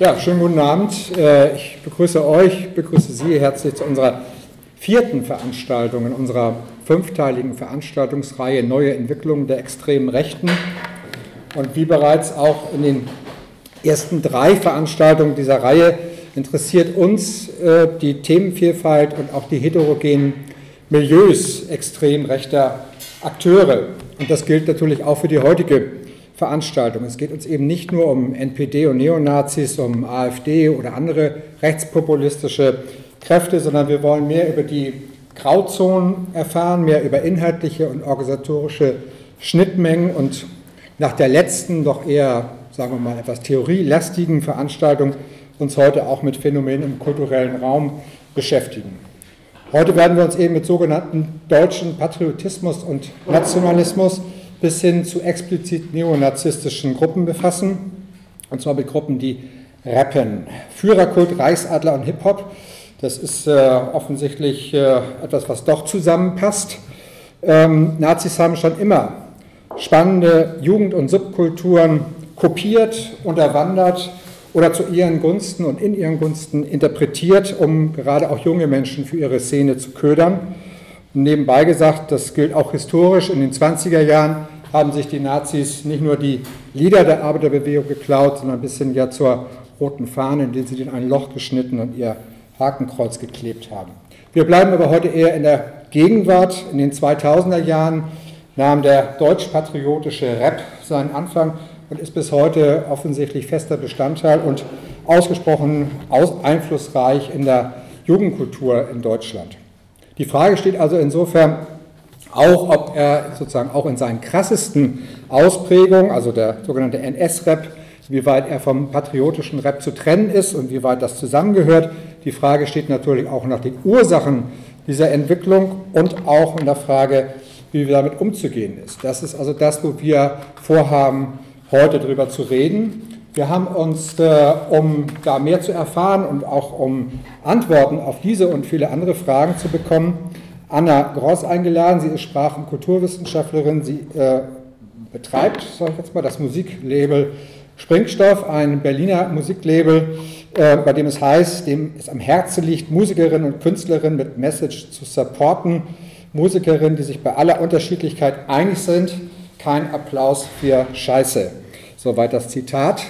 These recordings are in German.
Ja, schönen guten Abend. Äh, ich begrüße euch, begrüße Sie herzlich zu unserer vierten Veranstaltung in unserer fünfteiligen Veranstaltungsreihe Neue Entwicklungen der extremen Rechten. Und wie bereits auch in den ersten drei Veranstaltungen dieser Reihe interessiert uns äh, die Themenvielfalt und auch die heterogenen Milieus extrem rechter Akteure. Und das gilt natürlich auch für die heutige Veranstaltung. Es geht uns eben nicht nur um NPD und Neonazis, um AfD oder andere rechtspopulistische Kräfte, sondern wir wollen mehr über die Grauzonen erfahren, mehr über inhaltliche und organisatorische Schnittmengen und nach der letzten, doch eher, sagen wir mal, etwas theorielastigen Veranstaltung uns heute auch mit Phänomenen im kulturellen Raum beschäftigen. Heute werden wir uns eben mit sogenannten deutschen Patriotismus und Nationalismus bis hin zu explizit neonazistischen Gruppen befassen, und zwar mit Gruppen, die rappen. Führerkult, Reichsadler und Hip-Hop, das ist äh, offensichtlich äh, etwas, was doch zusammenpasst. Ähm, Nazis haben schon immer spannende Jugend- und Subkulturen kopiert, unterwandert oder zu ihren Gunsten und in ihren Gunsten interpretiert, um gerade auch junge Menschen für ihre Szene zu ködern. Nebenbei gesagt, das gilt auch historisch, in den 20er Jahren haben sich die Nazis nicht nur die Lieder der Arbeiterbewegung geklaut, sondern ein bisschen ja zur roten Fahne, indem sie den ein Loch geschnitten und ihr Hakenkreuz geklebt haben. Wir bleiben aber heute eher in der Gegenwart. In den 2000er Jahren nahm der deutsch-patriotische Rap seinen Anfang und ist bis heute offensichtlich fester Bestandteil und ausgesprochen einflussreich in der Jugendkultur in Deutschland. Die Frage steht also insofern auch, ob er sozusagen auch in seinen krassesten Ausprägungen, also der sogenannte NS-Rap, wie weit er vom patriotischen Rap zu trennen ist und wie weit das zusammengehört. Die Frage steht natürlich auch nach den Ursachen dieser Entwicklung und auch in der Frage, wie wir damit umzugehen ist. Das ist also das, wo wir vorhaben, heute darüber zu reden. Wir haben uns, äh, um da mehr zu erfahren und auch um Antworten auf diese und viele andere Fragen zu bekommen, Anna Gross eingeladen. Sie ist Sprach- und Kulturwissenschaftlerin. Sie äh, betreibt, sage ich jetzt mal, das Musiklabel Springstoff, ein Berliner Musiklabel, äh, bei dem es heißt, dem es am Herzen liegt, Musikerinnen und Künstlerinnen mit Message zu supporten. Musikerinnen, die sich bei aller Unterschiedlichkeit einig sind. Kein Applaus für Scheiße. Soweit das Zitat.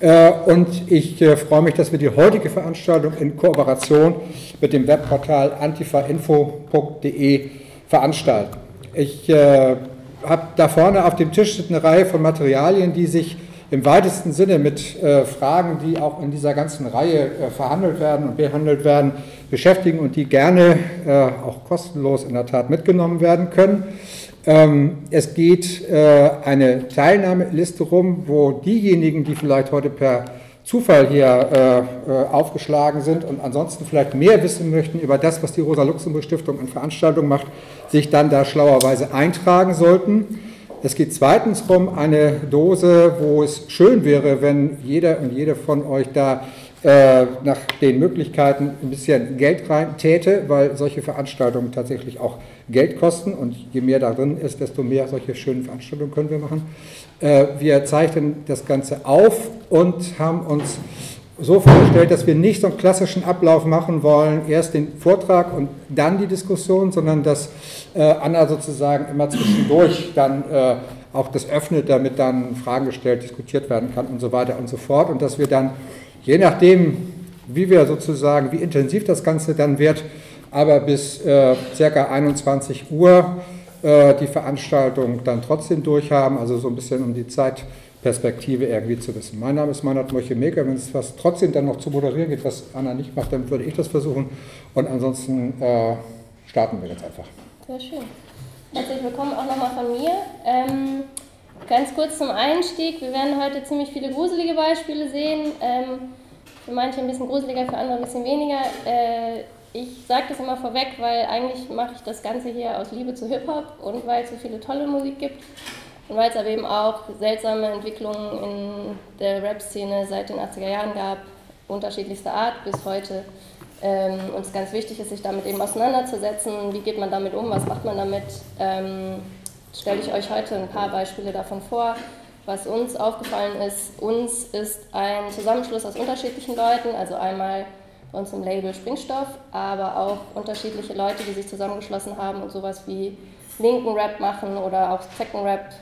Äh, und ich äh, freue mich, dass wir die heutige Veranstaltung in Kooperation mit dem Webportal antifainfo.de veranstalten. Ich äh, habe da vorne auf dem Tisch eine Reihe von Materialien, die sich im weitesten Sinne mit Fragen, die auch in dieser ganzen Reihe verhandelt werden und behandelt werden, beschäftigen und die gerne auch kostenlos in der Tat mitgenommen werden können. Ähm, es geht äh, eine Teilnahmeliste rum, wo diejenigen, die vielleicht heute per Zufall hier äh, äh, aufgeschlagen sind und ansonsten vielleicht mehr wissen möchten über das, was die Rosa-Luxemburg-Stiftung an Veranstaltungen macht, sich dann da schlauerweise eintragen sollten. Es geht zweitens um eine Dose, wo es schön wäre, wenn jeder und jede von euch da äh, nach den Möglichkeiten ein bisschen Geld rein täte, weil solche Veranstaltungen tatsächlich auch Geld kosten und je mehr da drin ist, desto mehr solche schönen Veranstaltungen können wir machen. Äh, wir zeichnen das Ganze auf und haben uns so vorgestellt, dass wir nicht so einen klassischen Ablauf machen wollen, erst den Vortrag und dann die Diskussion, sondern dass äh, Anna sozusagen immer zwischendurch dann auch das öffnet, damit dann Fragen gestellt, diskutiert werden kann und so weiter und so fort und dass wir dann je nachdem, wie wir sozusagen, wie intensiv das Ganze dann wird, aber bis äh, ca. 21 Uhr äh, die Veranstaltung dann trotzdem durchhaben, also so ein bisschen um die Zeitperspektive irgendwie zu wissen. Mein Name ist Meinhard Moche-Meker. Wenn es was trotzdem dann noch zu moderieren geht, was Anna nicht macht, dann würde ich das versuchen. Und ansonsten äh, starten wir jetzt einfach. Sehr schön. Herzlich willkommen auch nochmal von mir. Ähm Ganz kurz zum Einstieg. Wir werden heute ziemlich viele gruselige Beispiele sehen. Ähm, für manche ein bisschen gruseliger, für andere ein bisschen weniger. Äh, ich sage das immer vorweg, weil eigentlich mache ich das Ganze hier aus Liebe zu Hip-Hop und weil es so viele tolle Musik gibt. Und weil es aber eben auch seltsame Entwicklungen in der Rap-Szene seit den 80er Jahren gab, unterschiedlichster Art bis heute. Ähm, und es ganz wichtig ist, sich damit eben auseinanderzusetzen. Wie geht man damit um? Was macht man damit? Ähm, stelle ich euch heute ein paar Beispiele davon vor. was uns aufgefallen ist, uns ist ein Zusammenschluss aus unterschiedlichen Leuten, also einmal bei uns im Label Springstoff, aber auch unterschiedliche Leute, die sich zusammengeschlossen haben und sowas wie linken Rap machen oder auch Second Rap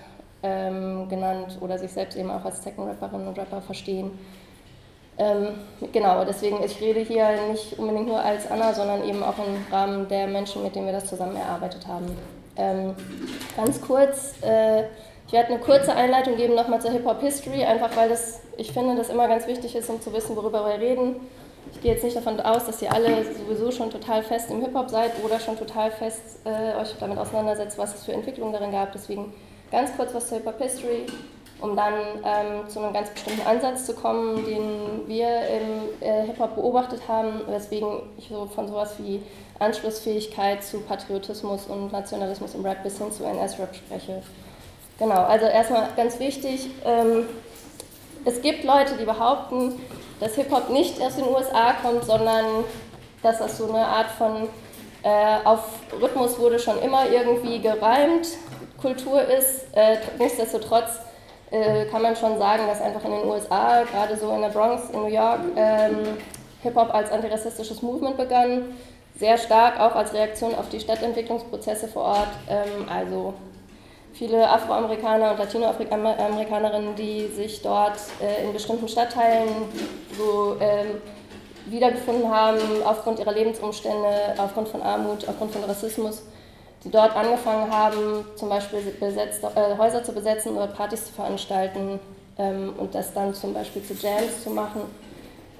ähm, genannt oder sich selbst eben auch als Second Rapperinnen und Rapper verstehen. Ähm, genau, deswegen, ich rede hier nicht unbedingt nur als Anna, sondern eben auch im Rahmen der Menschen, mit denen wir das zusammen erarbeitet haben. Ähm, ganz kurz, äh, ich werde eine kurze Einleitung geben nochmal zur Hip-Hop-History, einfach weil das, ich finde, das immer ganz wichtig ist, um zu wissen, worüber wir reden. Ich gehe jetzt nicht davon aus, dass ihr alle sowieso schon total fest im Hip-Hop seid oder schon total fest äh, euch damit auseinandersetzt, was es für Entwicklungen darin gab. Deswegen ganz kurz was zur Hip-Hop-History, um dann ähm, zu einem ganz bestimmten Ansatz zu kommen, den wir im äh, Hip-Hop beobachtet haben, weswegen ich so von sowas wie Anschlussfähigkeit zu Patriotismus und Nationalismus im Rap bis hin zu NS-Rap spreche. Genau, also erstmal ganz wichtig, ähm, es gibt Leute, die behaupten, dass Hip-Hop nicht aus den USA kommt, sondern dass das so eine Art von äh, auf Rhythmus wurde schon immer irgendwie gereimt, Kultur ist. Äh, nichtsdestotrotz äh, kann man schon sagen, dass einfach in den USA, gerade so in der Bronx, in New York, ähm, Hip-Hop als antirassistisches Movement begann. Sehr stark auch als Reaktion auf die Stadtentwicklungsprozesse vor Ort. Ähm, also viele Afroamerikaner und Latinoamerikanerinnen, die sich dort äh, in bestimmten Stadtteilen so ähm, wiedergefunden haben, aufgrund ihrer Lebensumstände, aufgrund von Armut, aufgrund von Rassismus, die dort angefangen haben, zum Beispiel besetzt, äh, Häuser zu besetzen oder Partys zu veranstalten ähm, und das dann zum Beispiel zu Jams zu machen.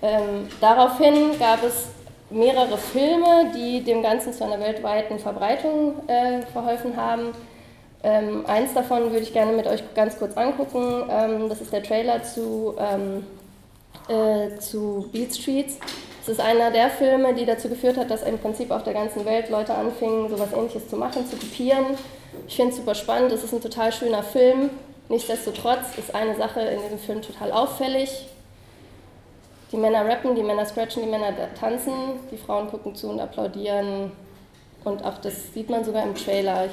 Ähm, daraufhin gab es mehrere Filme, die dem Ganzen zu einer weltweiten Verbreitung äh, verholfen haben. Ähm, eins davon würde ich gerne mit euch ganz kurz angucken. Ähm, das ist der Trailer zu, ähm, äh, zu Beat Streets. Es ist einer der Filme, die dazu geführt hat, dass im Prinzip auf der ganzen Welt Leute anfingen, sowas ähnliches zu machen, zu kopieren. Ich finde es super spannend, es ist ein total schöner Film. Nichtsdestotrotz ist eine Sache in diesem Film total auffällig. Die Männer rappen, die Männer scratchen, die Männer tanzen, die Frauen gucken zu und applaudieren. Und auch das sieht man sogar im Trailer. Ich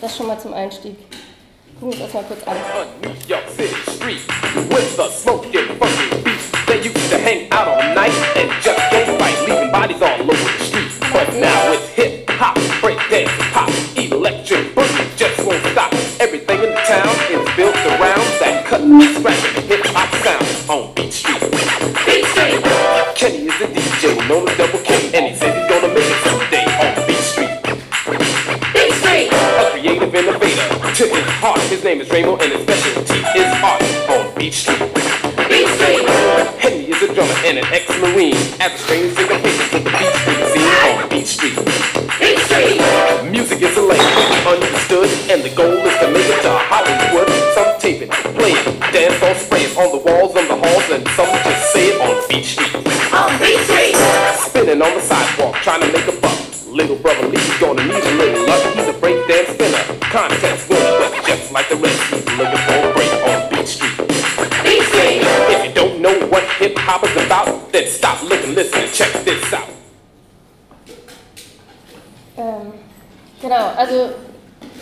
das schon mal zum Einstieg. Gucken wir uns das mal kurz an. New York City street with the smoking funky beats. They used to hang out all night and just gang fight, leaving bodies all over the street. But now it's hip hop, break dance, pop, electric boogie just won't stop. Everything in the town is built around that cut, scratch, hip hop sound on Beat Street. Beat Street. Kenny is the DJ known as Double his name is Ramo, and his specialty is art on Beach Street. Beach Street. Henry is a drummer and an ex-marine. As a strange singer, patience with the Beach Street scene on Beach Street. Beach Street. Music is a language understood, and the goal is to make it to Hollywood. Some tape it, play it, dance all spray it on the walls, on the halls, and some just say it on Beach Street. On Beach Street. Spinning on the sidewalk, trying to make a buck. Little brother Lee's gonna need a little luck. He's a breakdance spinner, contest winner, like the rest, he's looking for a break on Beat Street. Beat Street! If you don't know what hip hop is about, then stop, looking, listen, and check this out. Ähm, genau, also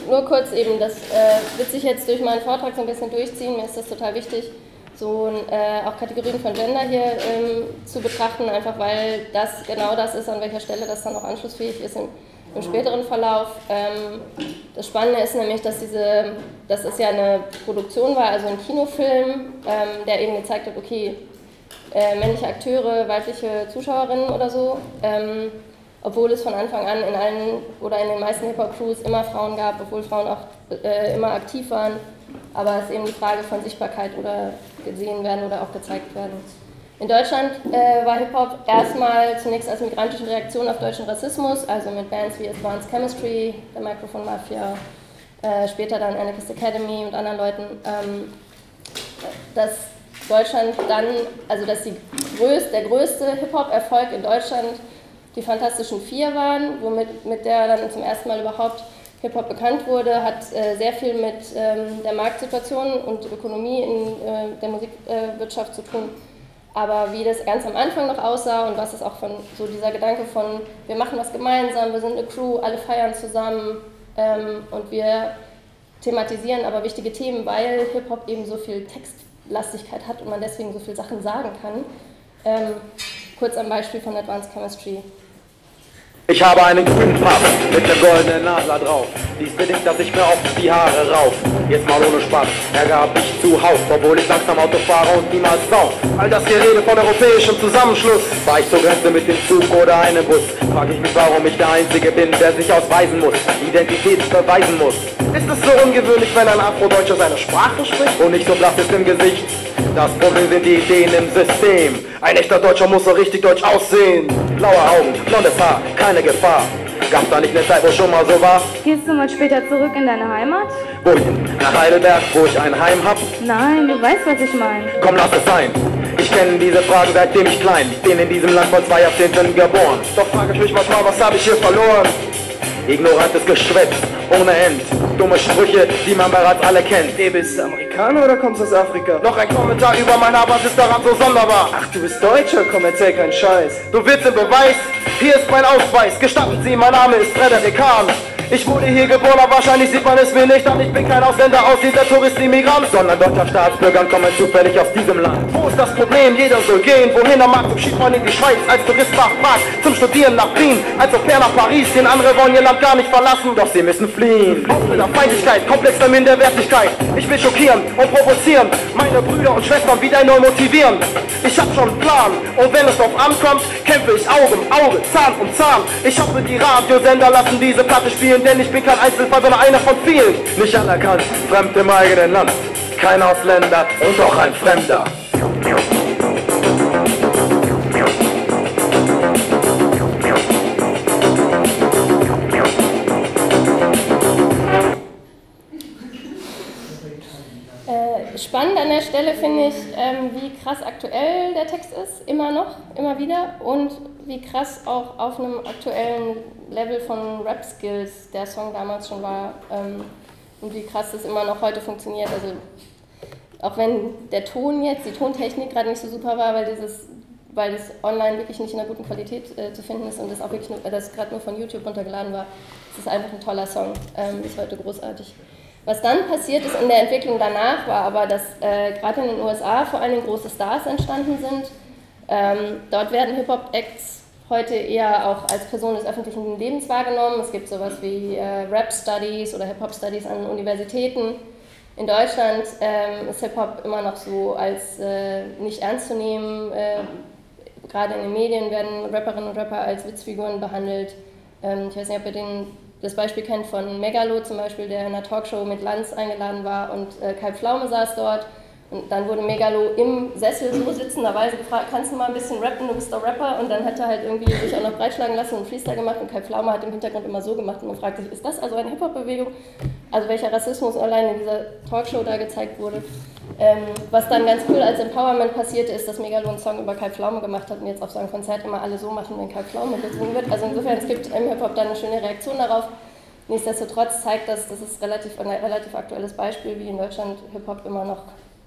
nur kurz eben, das äh, wird sich jetzt durch meinen Vortrag so ein bisschen durchziehen, mir ist das total wichtig so äh, auch Kategorien von Gender hier ähm, zu betrachten, einfach weil das genau das ist, an welcher Stelle das dann auch anschlussfähig ist im, im späteren Verlauf. Ähm, das Spannende ist nämlich, dass diese, dass es ja eine Produktion war, also ein Kinofilm, ähm, der eben gezeigt hat, okay, äh, männliche Akteure, weibliche Zuschauerinnen oder so, ähm, obwohl es von Anfang an in allen oder in den meisten Hip-Hop-Crews immer Frauen gab, obwohl Frauen auch äh, immer aktiv waren. Aber es ist eben die Frage von Sichtbarkeit oder gesehen werden oder auch gezeigt werden. In Deutschland äh, war Hip-Hop erstmal zunächst als migrantische Reaktion auf deutschen Rassismus, also mit Bands wie Advanced Chemistry, der Microphone Mafia, äh, später dann Anarchist Academy und anderen Leuten, ähm, dass Deutschland dann, also dass größte, der größte Hip-Hop-Erfolg in Deutschland die Fantastischen Vier waren, womit mit der dann zum ersten Mal überhaupt Hip-Hop bekannt wurde, hat äh, sehr viel mit ähm, der Marktsituation und Ökonomie in äh, der Musikwirtschaft zu tun. Aber wie das ganz am Anfang noch aussah und was ist auch von so dieser Gedanke von, wir machen was gemeinsam, wir sind eine Crew, alle feiern zusammen ähm, und wir thematisieren aber wichtige Themen, weil Hip-Hop eben so viel Textlastigkeit hat und man deswegen so viele Sachen sagen kann. Ähm, kurz am Beispiel von Advanced Chemistry. Ich habe einen grünen Pass mit der goldenen Nadler drauf. Dies bedingt, dass ich mir oft die Haare rauf. Jetzt mal ohne Spaß, Ärger hab ich zuhauf, obwohl ich langsam Auto fahre und niemals sauf. All das Gerede von europäischem Zusammenschluss. War ich zur Grenze mit dem Zug oder einem Bus? Frag ich mich, warum ich der Einzige bin, der sich ausweisen muss, Identität beweisen muss. Ist es so ungewöhnlich, wenn ein Afrodeutscher seine Sprache spricht und nicht so blass ist im Gesicht? Das Problem sind die Ideen im System. Ein echter Deutscher muss so richtig deutsch aussehen. Blaue Augen, blondes Haar, keine Gefahr. Gab's da nicht eine Zeit, wo schon mal so war? Gehst du mal später zurück in deine Heimat? Wohin? Nach Heidelberg, wo ich ein Heim hab? Nein, du weißt, was ich meine. Komm, lass es sein. Ich kenne diese Frage seitdem ich klein. Ich bin in diesem Land vor zwei Jahrzehnten geboren. Doch frage ich mich manchmal, was habe ich hier verloren? Ignorantes Geschwätz, ohne End. Dumme Sprüche, die man bereits alle kennt. Ey, bist du Amerikaner oder kommst aus Afrika? Noch ein Kommentar über mein Aber ist daran so sonderbar. Ach, du bist Deutscher? Komm, erzähl keinen Scheiß. Du willst den Beweis? Hier ist mein Ausweis. Gestatten Sie, mein Name ist Frederik Hahn. Ich wurde hier geboren, aber wahrscheinlich sieht man es mir nicht an. Ich bin kein Ausländer aus dieser Tourist-Immigrant, sondern deutscher Staatsbürger und komme zufällig aus diesem Land. Wo ist das Problem? Jeder soll gehen, wohin er mag. Zum Skifahren in die Schweiz, als Tourist nach Prag, zum Studieren nach Wien, als Au pair nach Paris. Den andere wollen ihr Land gar nicht verlassen, doch sie müssen fliehen. Ausländer, Feindlichkeit, komplexer Minderwertigkeit. Ich will schockieren und provozieren, meine Brüder und Schwestern wieder neu motivieren. Ich hab schon einen Plan und wenn es drauf ankommt, kämpfe ich Auge um Auge, Zahn um Zahn. Ich hoffe, die Radiosender lassen diese Platte spielen denn ich bin kein Einzelfall, sondern einer von vielen. Nicht anerkannt, fremd im eigenen Land. Kein Ausländer und auch ein Fremder. Spannend an der Stelle finde ich, ähm, wie krass aktuell der Text ist, immer noch, immer wieder, und wie krass auch auf einem aktuellen Level von Rap-Skills der Song damals schon war ähm, und wie krass das immer noch heute funktioniert. Also auch wenn der Ton jetzt, die Tontechnik gerade nicht so super war, weil dieses weil das online wirklich nicht in einer guten Qualität äh, zu finden ist und das auch wirklich nur, das gerade nur von YouTube runtergeladen war, ist es einfach ein toller Song, ähm, ist heute großartig. Was dann passiert ist in der Entwicklung danach, war aber, dass äh, gerade in den USA vor allem große Stars entstanden sind. Ähm, dort werden Hip-Hop-Acts heute eher auch als Person des öffentlichen Lebens wahrgenommen. Es gibt sowas wie äh, Rap-Studies oder Hip-Hop-Studies an Universitäten. In Deutschland ähm, ist Hip-Hop immer noch so als äh, nicht ernst zu nehmen. Äh, gerade in den Medien werden Rapperinnen und Rapper als Witzfiguren behandelt. Ähm, ich weiß nicht, ob ihr den, das Beispiel kennt von Megalo zum Beispiel, der in einer Talkshow mit Lanz eingeladen war und äh, Kai Pflaume saß dort und dann wurde Megalo im Sessel so sitzenderweise gefragt, kannst du mal ein bisschen rappen, du bist doch Rapper. Und dann hat er halt irgendwie sich auch noch breitschlagen lassen und Freestyle gemacht und Kai Pflaume hat im Hintergrund immer so gemacht und man fragt sich, ist das also eine Hip-Hop-Bewegung? Also welcher Rassismus allein in dieser Talkshow da gezeigt wurde. Ähm, was dann ganz cool als Empowerment passierte, ist, dass Megalo einen Song über Kai Pflaume gemacht hat und jetzt auf seinem Konzert immer alle so machen, wenn Kai Pflaume gesungen wird. Also insofern, es gibt im Hip-Hop dann eine schöne Reaktion darauf. Nichtsdestotrotz zeigt das, das ist relativ, ein relativ aktuelles Beispiel, wie in Deutschland Hip-Hop immer noch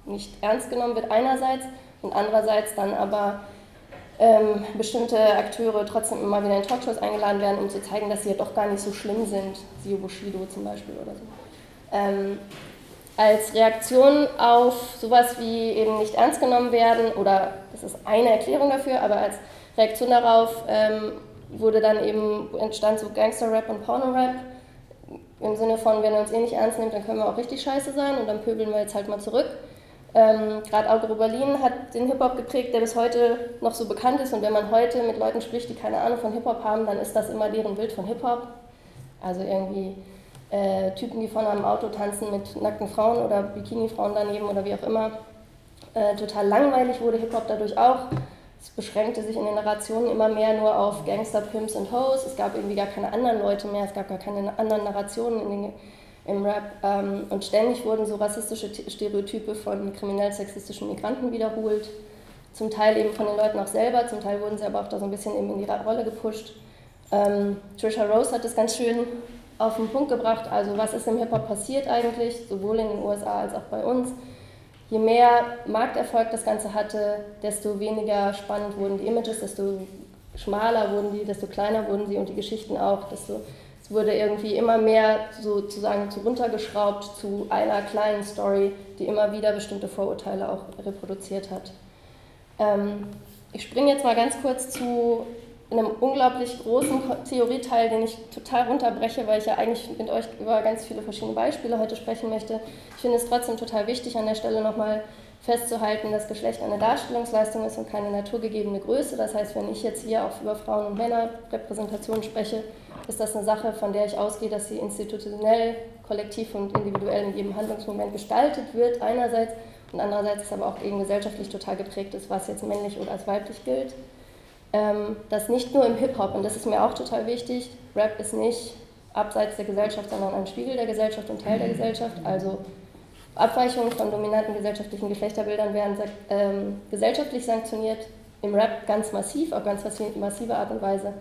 nicht ernst genommen wird einerseits und andererseits dann aber ähm, bestimmte Akteure trotzdem immer wieder in Talkshows eingeladen werden, um zu zeigen, dass sie ja doch gar nicht so schlimm sind, Sio Bushido zum Beispiel oder so. Ähm, als Reaktion auf sowas wie eben nicht ernst genommen werden, oder das ist eine Erklärung dafür, aber als Reaktion darauf ähm, wurde dann eben, entstand so Gangster-Rap und Porno-Rap, im Sinne von, wenn er uns eh nicht ernst nimmt, dann können wir auch richtig scheiße sein und dann pöbeln wir jetzt halt mal zurück. Ähm, Gerade Algero Berlin hat den Hip-Hop geprägt, der bis heute noch so bekannt ist. Und wenn man heute mit Leuten spricht, die keine Ahnung von Hip-Hop haben, dann ist das immer deren Bild von Hip-Hop. Also irgendwie äh, Typen, die von einem Auto tanzen mit nackten Frauen oder Bikini-Frauen daneben oder wie auch immer. Äh, total langweilig wurde Hip-Hop dadurch auch. Es beschränkte sich in den Narrationen immer mehr nur auf Gangster, Pimps und Hoes. Es gab irgendwie gar keine anderen Leute mehr, es gab gar keine anderen Narrationen in den im Rap. Ähm, und ständig wurden so rassistische Stereotype von kriminell-sexistischen Migranten wiederholt. Zum Teil eben von den Leuten auch selber, zum Teil wurden sie aber auch da so ein bisschen eben in die Rolle gepusht. Ähm, Trisha Rose hat das ganz schön auf den Punkt gebracht. Also, was ist im Hip-Hop passiert eigentlich, sowohl in den USA als auch bei uns? Je mehr Markterfolg das Ganze hatte, desto weniger spannend wurden die Images, desto schmaler wurden die, desto kleiner wurden sie und die Geschichten auch, desto es wurde irgendwie immer mehr sozusagen zu runtergeschraubt zu einer kleinen Story, die immer wieder bestimmte Vorurteile auch reproduziert hat. Ähm, ich springe jetzt mal ganz kurz zu einem unglaublich großen Theorieteil, den ich total runterbreche, weil ich ja eigentlich mit euch über ganz viele verschiedene Beispiele heute sprechen möchte. Ich finde es trotzdem total wichtig, an der Stelle nochmal festzuhalten, dass Geschlecht eine Darstellungsleistung ist und keine naturgegebene Größe. Das heißt, wenn ich jetzt hier auch über Frauen- und Männerrepräsentation spreche, ist das eine Sache, von der ich ausgehe, dass sie institutionell, kollektiv und individuell in jedem Handlungsmoment gestaltet wird, einerseits, und andererseits ist aber auch eben gesellschaftlich total geprägt ist, was jetzt männlich oder als weiblich gilt. Ähm, das nicht nur im Hip-Hop, und das ist mir auch total wichtig, Rap ist nicht abseits der Gesellschaft, sondern ein Spiegel der Gesellschaft und Teil der Gesellschaft. Also Abweichungen von dominanten gesellschaftlichen Geschlechterbildern werden ähm, gesellschaftlich sanktioniert, im Rap ganz massiv, auf ganz massive Art und Weise,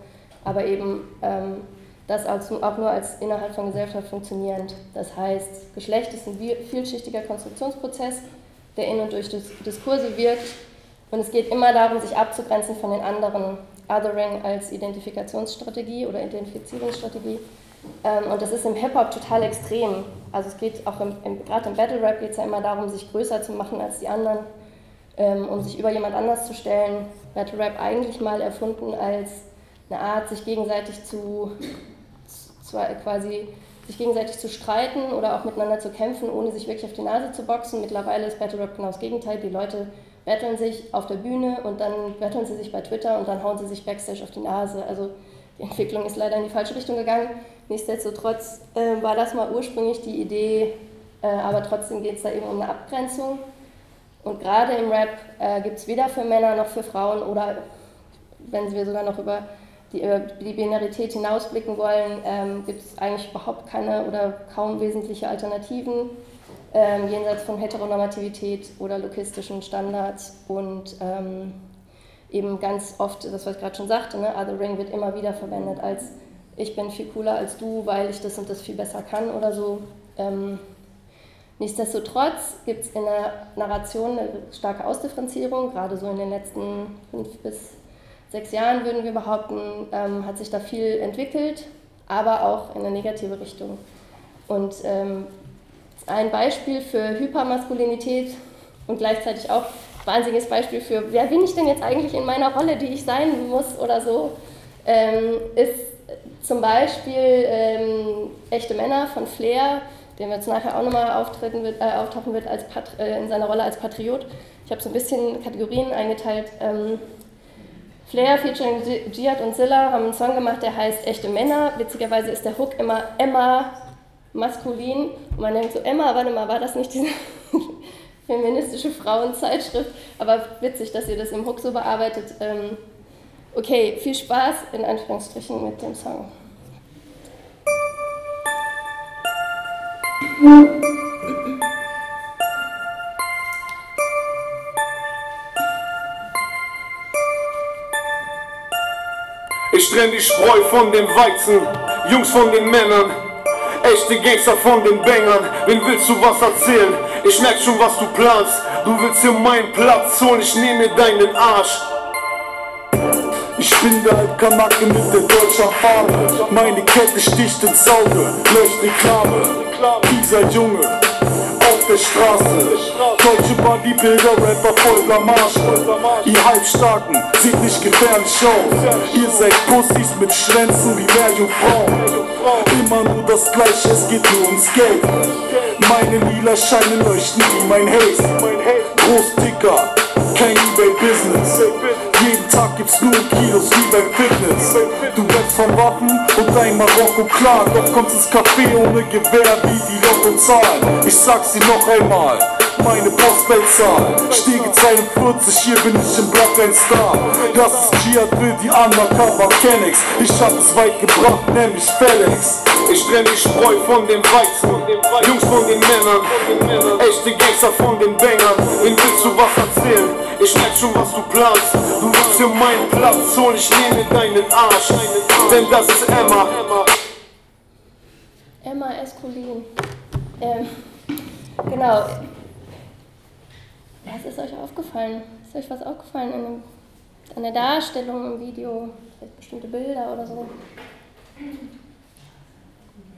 aber eben ähm, das auch nur als innerhalb von Gesellschaft funktionierend. Das heißt, Geschlecht ist ein vielschichtiger Konstruktionsprozess, der in und durch Diskurse wirkt und es geht immer darum, sich abzugrenzen von den anderen. Othering als Identifikationsstrategie oder Identifizierungsstrategie. Ähm, und das ist im Hip-Hop total extrem. Also es geht auch im, im gerade im Battle Rap geht es ja immer darum, sich größer zu machen als die anderen, ähm, um sich über jemand anders zu stellen. Battle Rap eigentlich mal erfunden als eine Art, sich gegenseitig zu, quasi sich gegenseitig zu streiten oder auch miteinander zu kämpfen, ohne sich wirklich auf die Nase zu boxen. Mittlerweile ist Battle Rap genau das Gegenteil. Die Leute betteln sich auf der Bühne und dann betteln sie sich bei Twitter und dann hauen sie sich backstage auf die Nase. Also die Entwicklung ist leider in die falsche Richtung gegangen. Nichtsdestotrotz äh, war das mal ursprünglich die Idee, äh, aber trotzdem geht es da eben um eine Abgrenzung. Und gerade im Rap äh, gibt es weder für Männer noch für Frauen oder wenn wir sogar noch über die, über die Binarität hinausblicken wollen, ähm, gibt es eigentlich überhaupt keine oder kaum wesentliche Alternativen ähm, jenseits von Heteronormativität oder lokistischen Standards und ähm, eben ganz oft, das was ich gerade schon sagte, ne, Othering wird immer wieder verwendet als ich bin viel cooler als du, weil ich das und das viel besser kann oder so. Ähm, nichtsdestotrotz gibt es in der Narration eine starke Ausdifferenzierung, gerade so in den letzten fünf bis sechs Jahren würden wir behaupten, ähm, hat sich da viel entwickelt, aber auch in eine negative Richtung. Und ähm, ein Beispiel für Hypermaskulinität und gleichzeitig auch wahnsinniges Beispiel für, wer bin ich denn jetzt eigentlich in meiner Rolle, die ich sein muss oder so, ähm, ist zum Beispiel ähm, Echte Männer von Flair, der jetzt nachher auch nochmal auftreten wird, äh, auftauchen wird als äh, in seiner Rolle als Patriot. Ich habe so ein bisschen Kategorien eingeteilt. Ähm, Flair featuring Jihad und Zilla haben einen Song gemacht, der heißt Echte Männer. Witzigerweise ist der Hook immer Emma maskulin. Und man denkt so, Emma, warte mal, war das nicht diese feministische Frauenzeitschrift? Aber witzig, dass ihr das im Hook so bearbeitet. Ähm, okay, viel Spaß in Anführungsstrichen mit dem Song. Ich trenn die Spreu von dem Weizen, Jungs von den Männern. Echte Gangster von den Bängern, wen willst du was erzählen? Ich merk schon, was du planst. Du willst hier meinen Platz holen, ich nehme deinen Arsch. Ich bin der Halbkanacke mit der deutschen Farbe. Meine Kette sticht ins Auge, löscht Reklame. Dieser Junge der Straße. Deutsche Bodybuilder, Rapper voll Blamage. Ihr Halbstarken sieht nicht gefährlich aus. Ihr seid Pussys mit Schwänzen wie Meerjungfrauen. Immer nur das Gleiche, es geht nur ums Geld. Meine lila Scheine leuchten wie mein Haze. Großticker, kein Ebay-Business. Jeden Tag gibt's nur Kilos wie beim Fitness. Du wirst vom Waffen und dein Marokko klar. Doch kommst ins Café ohne Gewehr wie die Lottozahlen. Ich sag's dir noch einmal meine Postleitzahl. Stiege 42, hier bin ich im Block ein Star. Das ist Jihad für die Undercover Kennex. Ich hab es weit gebracht, nämlich FedEx. Ich trenn die Spreu von dem Weizen, Jungs von den Männern, echte Gangster von den Bängern. Wen willst du was erzählen? Ich merk schon, was du planst. Du willst hier meinen Platz holen, ich nehme deinen Arsch. Denn das ist Emma. Emma Esculin. Ähm, genau, was ist euch aufgefallen? Ist euch was aufgefallen an, dem, an der Darstellung im Video? Vielleicht bestimmte Bilder oder so?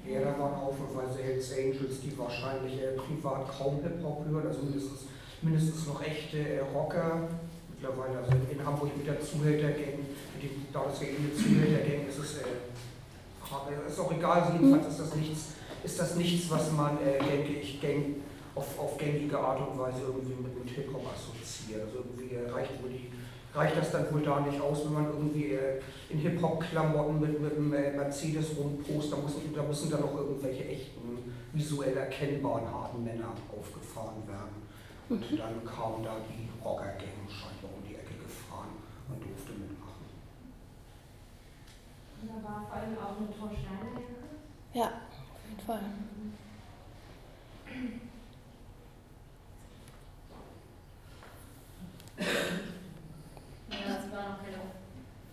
Ja, da waren haufenweise Hells Angels, die wahrscheinlich äh, privat kaum Hip-Hop hören, also mindestens, mindestens noch echte äh, Rocker. Mittlerweile, also in Hamburg mit der Zuhältergang, mit dem, da das ja eben eine Zuhältergang ist, ist, äh, ist auch egal, jedenfalls ist das nichts, ist das nichts was man, äh, denke ich, gang, auf, auf gängige Art und Weise irgendwie mit, mit Hip-Hop assoziiert. Also irgendwie äh, reicht wohl die reicht das dann wohl da nicht aus, wenn man irgendwie äh, in Hip-Hop-Klamotten mit, mit einem äh, Mercedes rumpost, da müssen, da müssen dann auch irgendwelche echten, visuell erkennbaren harten Männer aufgefahren werden. Und mhm. dann kam da die Rocker-Gang scheinbar um die Ecke gefahren und durfte mitmachen. Und da war vor allem auch eine Torsteiner Ja, auf jeden Fall. Mhm. Ja, es waren auch keine,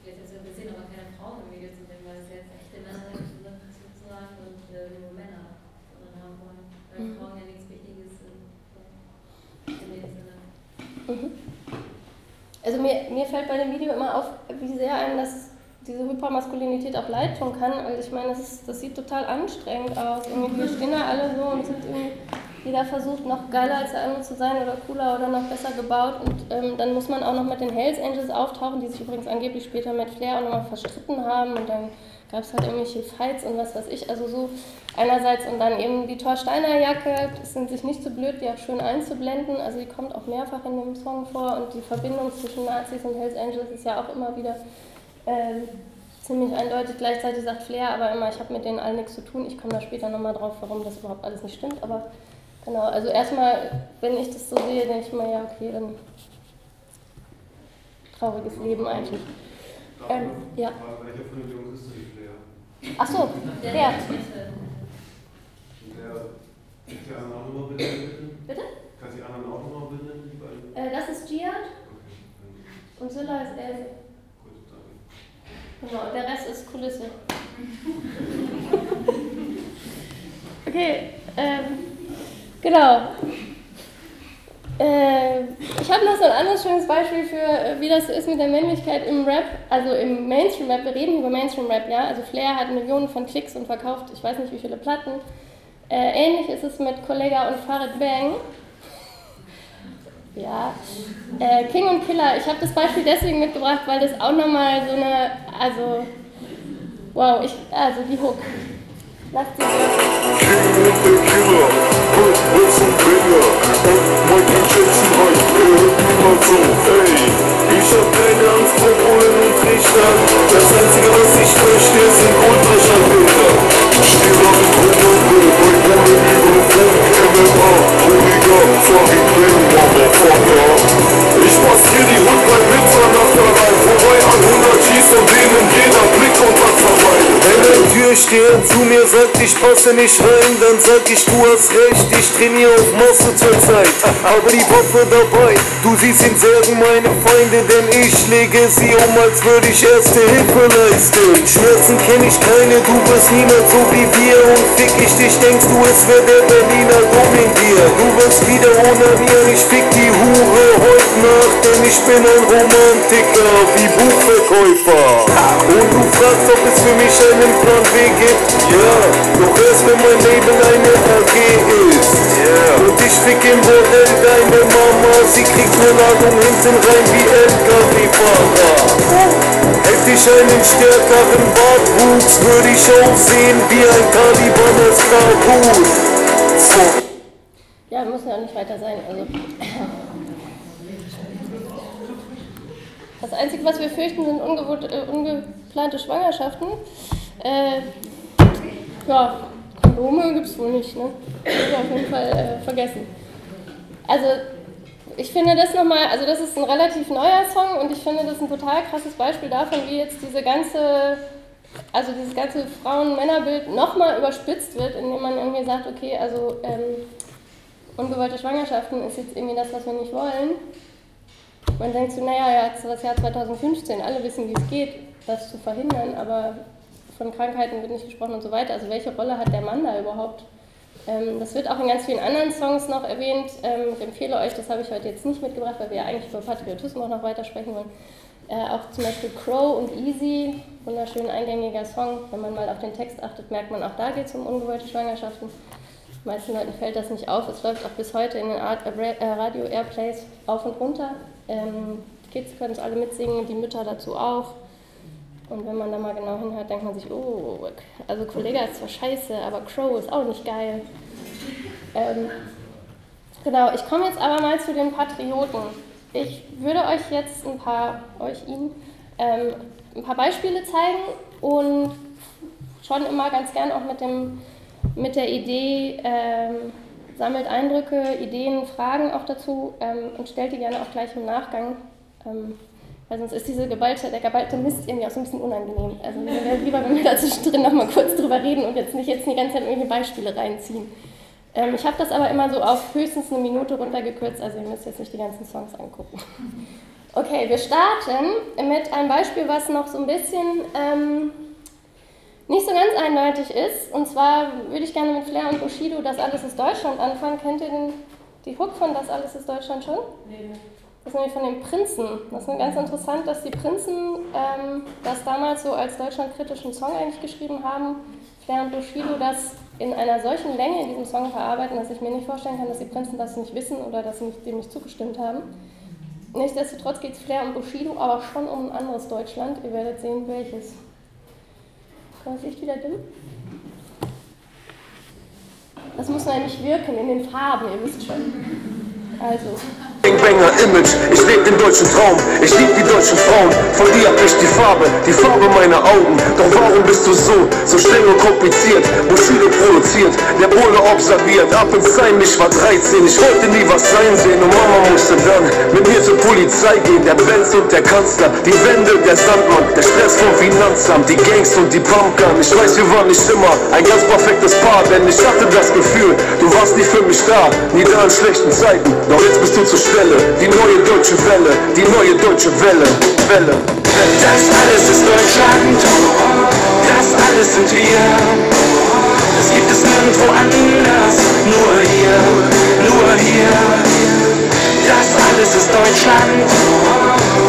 vielleicht du ja gesehen, aber keine Frauen im Video zu sehen, weil es jetzt echte Männer sind sozusagen und äh, nur Männer sondern haben wollen, weil mhm. Frauen ja nichts Wichtiges sind. In dem Sinne. Mhm. Also mir, mir fällt bei dem Video immer auf, wie sehr einem das diese Hypermaskulinität auch leid tun kann. Also ich meine, das, ist, das sieht total anstrengend aus. Irgendwie wir stehen da alle so und sind irgendwie jeder versucht noch geiler als der andere zu sein oder cooler oder noch besser gebaut. Und ähm, dann muss man auch noch mit den Hells Angels auftauchen, die sich übrigens angeblich später mit Flair auch nochmal verstritten haben. Und dann gab es halt irgendwelche Fights und was weiß ich. Also so einerseits und dann eben die Thor Steiner Jacke, das sind sich nicht so blöd, die auch schön einzublenden. Also die kommt auch mehrfach in dem Song vor. Und die Verbindung zwischen Nazis und Hells Angels ist ja auch immer wieder äh, ziemlich eindeutig. Gleichzeitig sagt Flair aber immer, ich habe mit denen allen nichts zu tun. Ich komme da später nochmal drauf, warum das überhaupt alles nicht stimmt. Aber Genau, also erstmal, wenn ich das so sehe, denke ich mir, ja, okay, dann trauriges Leben eigentlich. Ähm, ja. Welcher von den Jungs ist denn Flair? Ach so, der. der. Kannst die anderen auch nochmal benennen, bitte? Kannst die anderen auch nochmal benennen? Äh, das ist Giat. Okay. Und Silla ist Else. Gut, danke. Genau, der Rest ist Kulisse. okay, ähm. Genau. Äh, ich habe noch so ein anderes schönes Beispiel für, äh, wie das so ist mit der Männlichkeit im Rap, also im Mainstream-Rap. Wir reden über Mainstream-Rap, ja. Also Flair hat Millionen von Klicks und verkauft, ich weiß nicht wie viele Platten. Äh, ähnlich ist es mit Kollega und Farid Bang. Ja, äh, King und Killer. Ich habe das Beispiel deswegen mitgebracht, weil das auch nochmal so eine, also, wow, ich, also die Hook. Lasst sie hören. What's some bigger? Michael Jackson heißt er niemals so, ey Ich hab keine Angst vor Bullen und Richtern Das einzige was ich möchte sind Ultraschallbilder Steh da mit Kommando bei Bullen über Funk, MMA Kollege, sorry, Bang, Motherfucker Ich passier die Hund bei Mitternacht rein Vorbei an 100 G's und denen jeder Blickkontakt verweilt Wenn ein Türsteher zu mir sagt, ich passe nicht rein Dann sag ich, du hast recht, ich trainiere auf Masse zur Zeit. Aber die Waffe dabei, du siehst ihn Särgen meine Feinde Denn ich lege sie um, als würde ich erste Hilfe leisten. Schmerzen kenn ich keine, du bist niemand so wie wir. Und fick ich dich, denkst du, es wäre der Berliner Dom in dir. Du wirst wieder ohne mir, ich fick die Hure heute Nacht Denn ich bin ein Romantiker, wie Buchverkäufer. Und du fragst, ob es für mich einen Plan B gibt Ja, doch erst wenn mein Leben eine AG ist Yeah. Und ich fick im Bordell deine Mama, sie kriegt ne Ladung hinten rein wie LKW-Fahrer. Hätte ich einen stärkeren Bartwuchs, würde ich aussehen wie ein Taliban aus Kabul. So. Ja, wir müssen ja nicht weiter sein. Also. Das Einzige, was wir fürchten, sind äh, ungeplante Schwangerschaften. Äh, ja, Kondome gibt es wohl nicht, ne? Das auf jeden Fall äh, vergessen. Also, ich finde das nochmal, also das ist ein relativ neuer Song und ich finde das ein total krasses Beispiel davon, wie jetzt diese ganze, also dieses ganze Frauen-Männer-Bild nochmal überspitzt wird, indem man irgendwie sagt, okay, also ähm, ungewollte Schwangerschaften ist jetzt irgendwie das, was wir nicht wollen. Man denkt so, naja, jetzt das Jahr 2015, alle wissen, wie es geht, das zu verhindern, aber von Krankheiten wird nicht gesprochen und so weiter. Also welche Rolle hat der Mann da überhaupt? Ähm, das wird auch in ganz vielen anderen Songs noch erwähnt. Ähm, ich empfehle euch, das habe ich heute jetzt nicht mitgebracht, weil wir ja eigentlich über Patriotismus noch weiter sprechen wollen. Äh, auch zum Beispiel Crow und Easy, wunderschön eingängiger Song. Wenn man mal auf den Text achtet, merkt man, auch da geht es um ungewollte Schwangerschaften. Den meisten Leuten fällt das nicht auf. Es läuft auch bis heute in den Art, äh, Radio-Airplays auf und runter. Ähm, die Kids können es alle mitsingen, die Mütter dazu auch. Und wenn man da mal genau hinhört, denkt man sich, oh, also Kollega ist zwar scheiße, aber Crow ist auch nicht geil. Ähm, genau, ich komme jetzt aber mal zu den Patrioten. Ich würde euch jetzt ein paar, euch Ihnen, ähm, ein paar Beispiele zeigen und schon immer ganz gern auch mit, dem, mit der Idee, ähm, sammelt Eindrücke, Ideen, Fragen auch dazu ähm, und stellt die gerne auch gleich im Nachgang. Weil sonst ist diese geballte, der geballte Mist irgendwie auch so ein bisschen unangenehm. Also mir wäre lieber, wenn wir da zwischendrin nochmal kurz drüber reden und jetzt nicht jetzt die ganze Zeit irgendwelche Beispiele reinziehen. Ähm, ich habe das aber immer so auf höchstens eine Minute runtergekürzt, also ihr müsst jetzt nicht die ganzen Songs angucken. Okay, wir starten mit einem Beispiel, was noch so ein bisschen ähm, nicht so ganz eindeutig ist. Und zwar würde ich gerne mit Flair und Bushido Das Alles ist Deutschland anfangen. Kennt ihr den, die Hook von Das Alles ist Deutschland schon? Nee. Das ist nämlich von den Prinzen. Das ist ganz interessant, dass die Prinzen ähm, das damals so als deutschlandkritischen Song eigentlich geschrieben haben. Flair und Bushido das in einer solchen Länge in diesem Song verarbeiten, dass ich mir nicht vorstellen kann, dass die Prinzen das nicht wissen oder dass sie dem nicht zugestimmt haben. Nichtsdestotrotz geht es Flair und Bushido aber schon um ein anderes Deutschland. Ihr werdet sehen, welches. Kann das Licht wieder dimmen? Das muss nämlich wirken in den Farben, ihr wisst schon. Also. Banger Image, ich lebe den deutschen Traum, ich lieb die deutschen Frauen, von dir hab ich die Farbe, die Farbe meiner Augen. Doch warum bist du so, so streng und kompliziert? Bushido produziert, der Pole observiert, ab ins Sein, ich war 13, ich wollte nie was sein sehen und Mama musste dann mit mir zur Polizei gehen. Der Benz und der Kanzler, die Wände, der Sandmann, der Stress vom Finanzamt, die Gangs und die Pumpgun. Ich weiß, wir waren nicht immer ein ganz perfektes Paar, denn ich hatte das Gefühl, du warst nie für mich da, nie da in schlechten Zeiten. Doch jetzt bist du zu schwer. Welle, die neue deutsche Welle, die neue deutsche Welle, Welle. Das alles ist Deutschland, das alles sind wir. Das gibt es nirgendwo anders, nur hier, nur hier. Das alles ist Deutschland,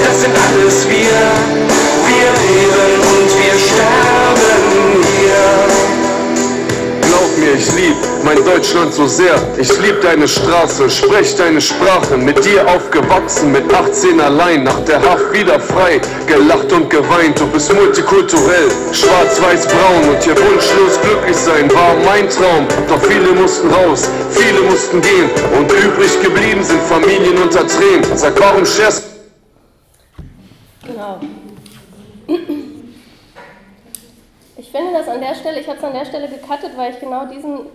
das sind alles wir. Wir leben und wir sterben mir, ich lieb mein Deutschland so sehr. Ich lieb deine Straße, sprech deine Sprache. Mit dir aufgewachsen, mit 18 allein, nach der Haft wieder frei. Gelacht und geweint, du bist multikulturell, schwarz, weiß, braun. Und hier wunschlos glücklich sein war mein Traum. Doch viele mussten raus, viele mussten gehen. Und übrig geblieben sind Familien unter Tränen. Sag, warum scherst Genau. Ich finde das an der Stelle, ich habe es an der Stelle gecuttet, weil ich genau diesen,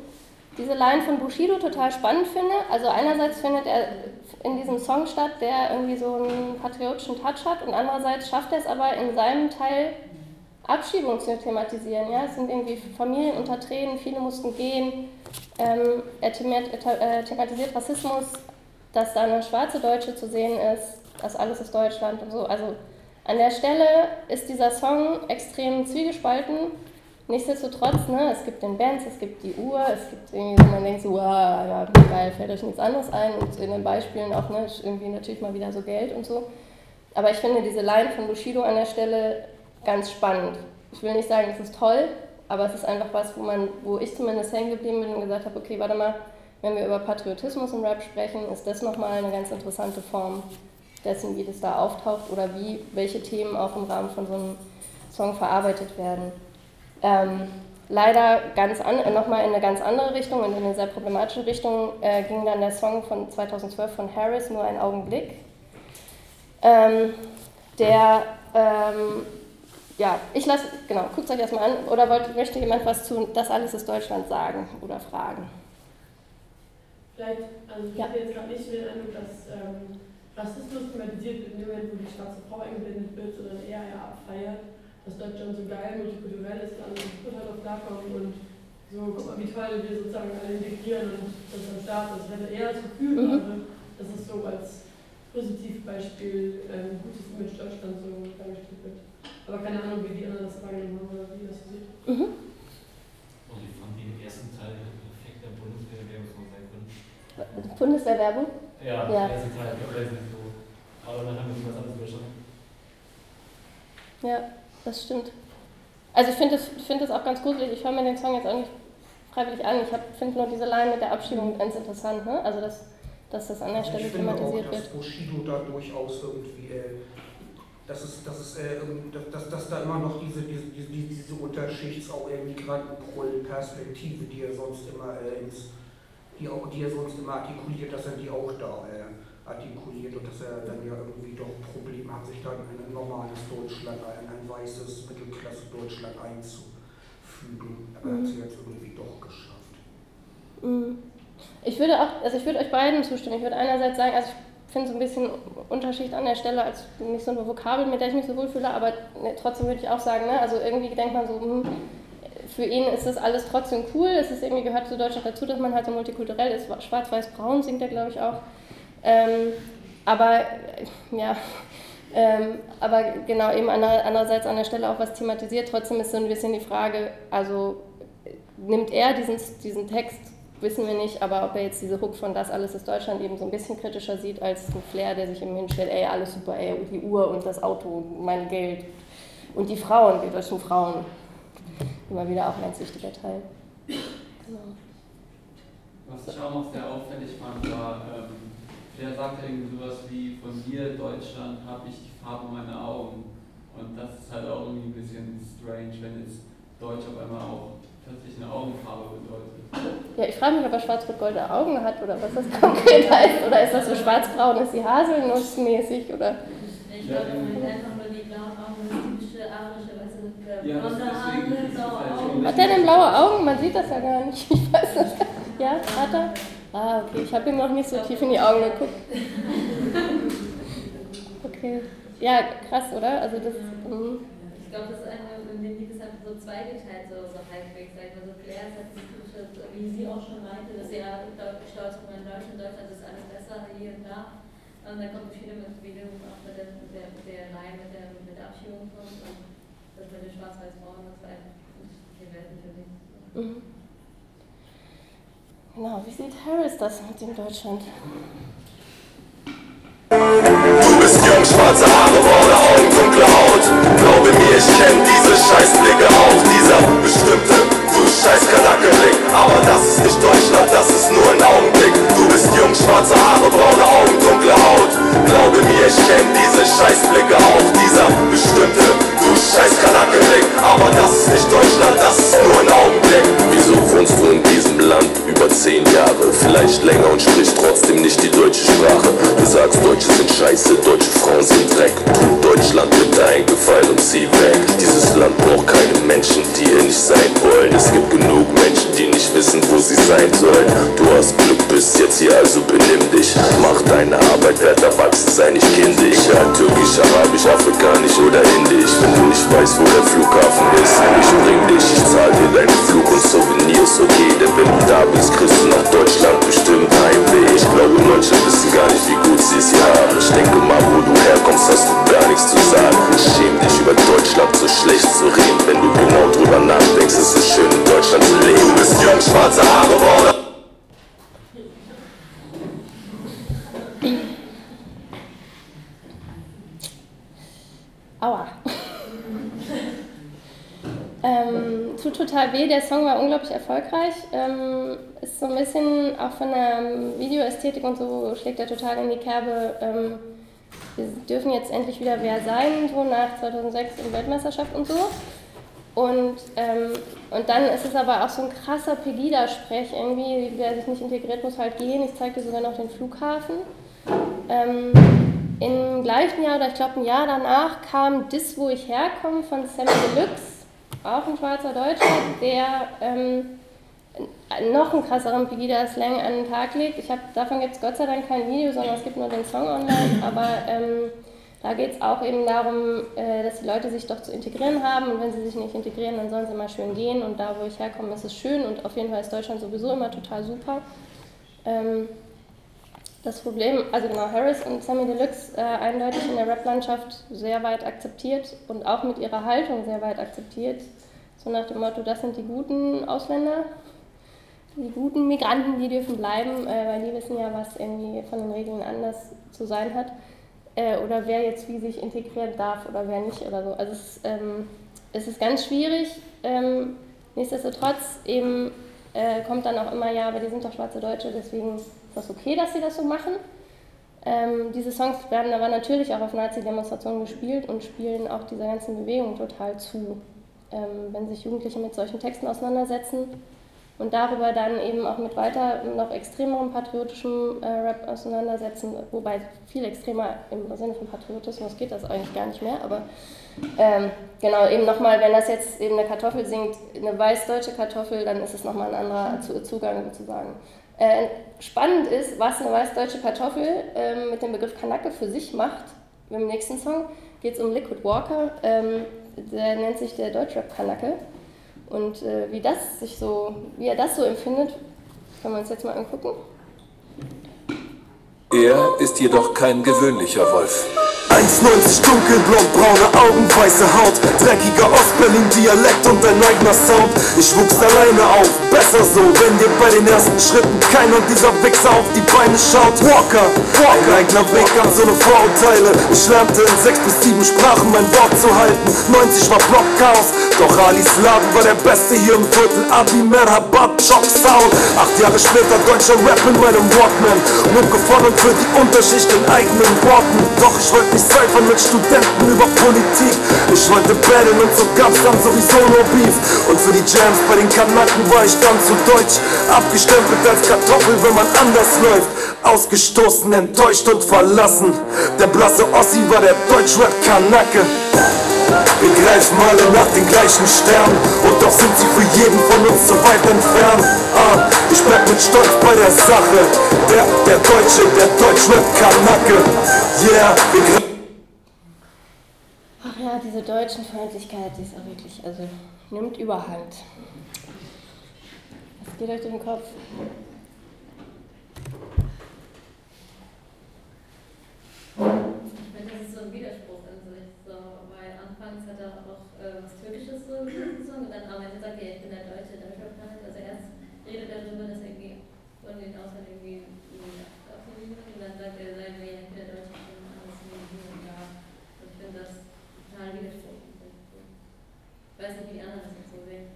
diese Line von Bushido total spannend finde. Also einerseits findet er in diesem Song statt, der irgendwie so einen patriotischen Touch hat und andererseits schafft er es aber in seinem Teil Abschiebung zu thematisieren. Ja? Es sind irgendwie Familien unter Tränen, viele mussten gehen. Ähm, er äh, thematisiert Rassismus, dass da eine schwarze Deutsche zu sehen ist, das alles ist Deutschland und so. Also an der Stelle ist dieser Song extrem zwiegespalten. Nichtsdestotrotz, ne, es gibt den Bands, es gibt die Uhr, es gibt irgendwie, man denkt so, wow, ja, geil, fällt euch nichts anderes ein und in den Beispielen auch ne, irgendwie natürlich mal wieder so Geld und so. Aber ich finde diese Line von Bushido an der Stelle ganz spannend. Ich will nicht sagen, es ist toll, aber es ist einfach was, wo, man, wo ich zumindest hängen geblieben bin und gesagt habe, okay, warte mal, wenn wir über Patriotismus im Rap sprechen, ist das nochmal eine ganz interessante Form dessen, wie das da auftaucht oder wie, welche Themen auch im Rahmen von so einem Song verarbeitet werden. Ähm, leider ganz an, nochmal in eine ganz andere Richtung und in eine sehr problematische Richtung äh, ging dann der Song von 2012 von Harris, Nur ein Augenblick. Ähm, der, ähm, ja, ich lasse, genau, guckt euch erstmal an. Oder wollt, möchte jemand was zu Das alles ist Deutschland sagen oder fragen? Vielleicht, also ich ja. habe jetzt gerade nicht den Eindruck, dass ähm, Rassismus thematisiert wird in dem Moment, wo die schwarze Frau eingeblendet wird, sondern eher ja abfeiert, dass Deutschland so geil multikulturell ist, wird halt auf klarkommen und so, guck mal, wie toll wir sozusagen alle integrieren und das am Start ist. Ich hatte eher das Gefühl, mhm. gerade, dass es so als Positivbeispiel ein ähm, gutes Image Deutschland so dargestellt wird. Aber keine Ahnung, wie die anderen das wahrgenommen haben oder wie das sieht. Mhm. Und ich fand den ersten Teil perfekt der Bundeswehrwerbung sein können. Bundeswehrwerbung? Ja, ja. so. Aber dann haben wir was anderes. Ja, das stimmt. Also ich finde das, find das auch ganz gruselig. Ich höre mir den Song jetzt auch nicht freiwillig an. Ich finde nur diese Line mit der Abschiebung ganz interessant. Ne? Also dass, dass das an der Stelle ich finde thematisiert auch, dass wird. Bushido da durchaus irgendwie, äh, dass, es, dass, es, äh, dass, dass da immer noch diese, diese, diese, diese Unterschichts-, auch äh, Migrantenperspektive, die er sonst immer äh, ins, die, auch, die er sonst immer artikuliert, dass er die auch da äh, artikuliert und dass er dann ja irgendwie doch Probleme hat, sich dann in ein normales Deutschland, in ein weißes Mittelklasse-Deutschland einzufügen. Aber er hat es Mhm. jetzt irgendwie doch geschafft. Mhm. Ich würde auch, also ich würde euch beiden zustimmen. Ich würde einerseits sagen, also ich finde so ein bisschen Unterschicht an der Stelle als nicht so eine Vokabel, mit der ich mich so wohlfühle, aber ne, trotzdem würde ich auch sagen, ne, also irgendwie denkt man so, hm, für ihn ist das alles trotzdem cool, es ist irgendwie gehört zu Deutschland dazu, dass man halt so multikulturell ist, schwarz-weiß-braun singt er glaube ich auch. Ähm, aber äh, ja, ähm, aber genau eben ander- andererseits an der Stelle auch was thematisiert. Trotzdem ist so ein bisschen die Frage, also äh, nimmt er diesen, diesen Text, wissen wir nicht, aber ob er jetzt diese Hook von Das alles ist Deutschland eben so ein bisschen kritischer sieht als ein Flair, der sich eben hinstellt, ey, alles super, ey, die Uhr und das Auto mein Geld und die Frauen, die deutschen Frauen. Immer wieder auch ein ganz wichtiger Teil. Genau. Was ich auch noch sehr auffällig fand, war, ähm, der sagte irgendwie sowas wie, von dir, Deutschland, habe ich die Farbe meiner Augen. Und das ist halt auch irgendwie ein bisschen strange, wenn jetzt Deutsch auf einmal auch plötzlich eine Augenfarbe bedeutet. Ja, ich frage mich, ob er schwarz-rot-goldene Augen hat oder was das konkret heißt. Oder ist das so schwarz-braun, ist die haselnussmäßig oder. Ich glaube, man meint einfach nur die blauen Augen, das typische arische, weißt du, Ja, blonde Haare, blaue halt Augen. Hat der denn blaue Augen? Man sieht das ja gar nicht. Ich weiß das gar nicht. Ja, hat er? Ah, okay. Ich habe ihm noch nicht so tief in die Augen geguckt. Okay. Ja, krass, oder? Also das. mhm. Ich glaube, das ist einfach, in dem Lied ist einfach so zweigeteilt, so, so halbwegs, sag ich mal. So Claire ist halt das typische, wie sie auch schon meinte, dass sie ja stolz auf in Deutschland, Deutschland ist alles besser hier und da. Und dann kommt viel mit Video auch mit der, mit der, mit der Reihe, mit der, mit der Abschiebung kommt und das mit den Schwarz-Weiß-Frauen, das war einfach die für mich. Mhm. Genau, wie sieht Harris das mit dem Deutschland? Du bist jung, schwarze Haare, braune Augen, dunkle Haut. Glaube mir, ich kenn diese Scheißblicke auch. Dieser bestimmte, du scheiß Kanackenblick. Aber das ist nicht Deutschland, das ist nur ein Augenblick. Du bist jung, schwarze Haare, braune Augen, dunkle Haut. Glaube mir, ich kenn diese Scheißblicke auch. Dieser bestimmte, du scheiß Kanackenblick. Aber das ist nicht Deutschland, das ist nur ein Augenblick. Wieso wohnst du in diesem Land über zehn Jahre? Vielleicht länger und sprichst trotzdem nicht die deutsche Sprache. Du sagst, Deutsche sind scheiße, deutsche Frauen sind Dreck. Deutschland bitte einen Gefallen und zieh weg. Dieses Land braucht keine Menschen, die hier nicht sein wollen. Es gibt genug Menschen, die nicht wissen, wo sie sein sollen. Du hast Glück, bist jetzt hier, also benimm dich. Mach deine Arbeit, werd erwachsen, sei nicht kindisch. Ja, türkisch, arabisch, afrikanisch oder indisch. Wenn du nicht weißt, wo der Flughafen ist, ich bring dich, ich zahl dir deinen Flug und Souvenirs, okay. Denn wenn du da bist, kriegst du nach Deutschland bestimmt Heimweh. Ich glaube, manche wissen gar nicht, wie gut sie es hier haben. Ich denke mal, wo du herkommst, hast du gar nichts zu sagen. Schäm dich über Deutschland so schlecht zu reden. Wenn du genau drüber nachdenkst, ist es schön, in Deutschland zu leben. Schwarze Haare, braune Aua. ähm, tut total weh, der Song war unglaublich erfolgreich. Ähm, ist so ein bisschen auch von der Videoästhetik und so schlägt er total in die Kerbe. Ähm, wir dürfen jetzt endlich wieder wer sein, so nach 2006 in Weltmeisterschaft und so. Und, ähm, und dann ist es aber auch so ein krasser Pegida-Sprech irgendwie, wer sich nicht integriert, muss halt gehen. Ich zeig dir sogar noch den Flughafen. Ähm, Im gleichen Jahr oder ich glaube ein Jahr danach kam Dis, wo ich herkomme, von Sammy Deluxe, auch ein schwarzer Deutscher, der ähm, noch einen krasseren Pegida-Slang an den Tag legt. Ich hab, davon gibt es Gott sei Dank kein Video, sondern es gibt nur den Song online, aber ähm, da geht es auch eben darum, äh, dass die Leute sich doch zu integrieren haben und wenn sie sich nicht integrieren, dann sollen sie mal schön gehen und da, wo ich herkomme, ist es schön und auf jeden Fall ist Deutschland sowieso immer total super. Ähm, das Problem, also genau, Harris und Sammy Deluxe äh, eindeutig in der Rap-Landschaft sehr weit akzeptiert und auch mit ihrer Haltung sehr weit akzeptiert. So nach dem Motto, das sind die guten Ausländer, die guten Migranten, die dürfen bleiben, äh, weil die wissen ja, was irgendwie von den Regeln anders zu sein hat. Äh, oder wer jetzt wie sich integrieren darf oder wer nicht oder so. Also es, ist, ähm, es ist ganz schwierig. Ähm, nichtsdestotrotz eben äh, kommt dann auch immer, ja, aber die sind doch schwarze Deutsche, deswegen ist das okay, dass sie das so machen. Ähm, diese Songs werden aber natürlich auch auf Nazi-Demonstrationen gespielt und spielen auch dieser ganzen Bewegung total zu. Ähm, wenn sich Jugendliche mit solchen Texten auseinandersetzen und darüber dann eben auch mit weiter noch extremerem patriotischem äh, Rap auseinandersetzen, wobei viel extremer im Sinne von Patriotismus geht das eigentlich gar nicht mehr, aber ähm, genau, eben nochmal, wenn das jetzt eben eine Kartoffel singt, eine weiß-deutsche Kartoffel, dann ist es nochmal ein anderer Zugang sozusagen. Äh, spannend ist, was eine weiß-deutsche Kartoffel äh, mit dem Begriff Kanake für sich macht. Im nächsten Song geht es um Liquid Walker, ähm, der nennt sich der Deutschrap Kanake. Und äh, wie, das sich so, wie er das so empfindet, können wir uns jetzt mal angucken. Er ist jedoch kein gewöhnlicher Wolf. 1,90 dunkelblond, braune Augen, weiße Haut Dreckiger Ostberlin-Dialekt und ein eigener Sound. Ich wuchs alleine auf, besser so Wenn dir bei den ersten Schritten keiner dieser Wichser auf die Beine schaut. Walker, Walker, ein eigener Weg an so ne Vorurteile. Ich lernte in sechs bis sieben Sprachen mein Wort zu halten. 90 war Blockchaos, doch Alis Laden war der beste hier im Viertel. Abi Merhabat, Chop Sound Acht Jahre später deutscher Rap in meinem Walkman. Mucke von und für die Unterschicht in eigenen Worten. Doch ich wollte nicht Cyphern mit Studenten über Politik. Ich wollte battlen und so gab's dann sowieso nur Beef. Und für die Jams bei den Kanaken war ich dann zu deutsch. Abgestempelt als Kartoffel, wenn man anders läuft. Ausgestoßen, enttäuscht und verlassen. Der blasse Ossi war der Deutschrap-Kanake wir greifen alle nach den gleichen Sternen. Und doch sind sie für jeden von uns so weit entfernt. Ah, Ich bleib mit Stolz bei der Sache. Der, der Deutsche, der Deutschrap-Kanake Yeah, wir Ach ja, diese deutschen Feindlichkeit, die ist auch wirklich, also nimmt Überhand. Was geht euch durch den Kopf? Ich finde, das ist so ein Widerspruch in sich, so, weil anfangs hat er auch äh, was Türkisches so gesungen und dann am Ende sagt er, ich bin der Deutsche, der Deutsche Also erst redet er darüber, dass er irgendwie von den Ausländern irgendwie abgelehnt wird und dann sagt er, ich bin der Deutsche, ich bin alles irgendwie und ja. Und ich finde das total widersprüchlich. Ich weiß nicht, wie die anderen das so sehen.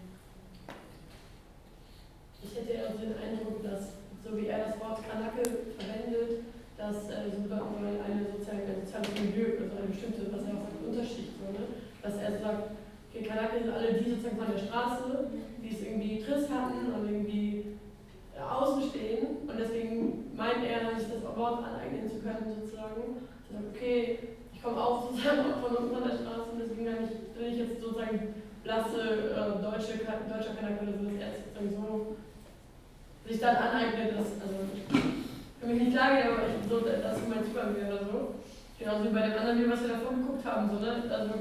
Ich hätte eher so den Eindruck, dass, so wie er das Wort Kanake verwendet, dass äh, so eine sozusagen ein soziales Milieu, also eine bestimmte, was er auch sagt, Unterschicht? Dass er sagt, okay, Kanake sind alle die sozusagen von der Straße, die es irgendwie trist hatten und irgendwie äh, außen stehen und deswegen meint er, sich das Wort aneignen zu können, sozusagen. Zu sagen, okay, ich komme auch sozusagen von unten von der Straße und deswegen bin ich, bin ich jetzt sozusagen blasse äh, deutsche, deutscher Kanake oder so, dass er sozusagen so sich dann aneignet, dass, also für mich nicht klar geht, aber ich so, das ist mein Zugang wäre oder so. Genauso wie bei dem anderen, was wir davor geguckt haben, so, ne? Also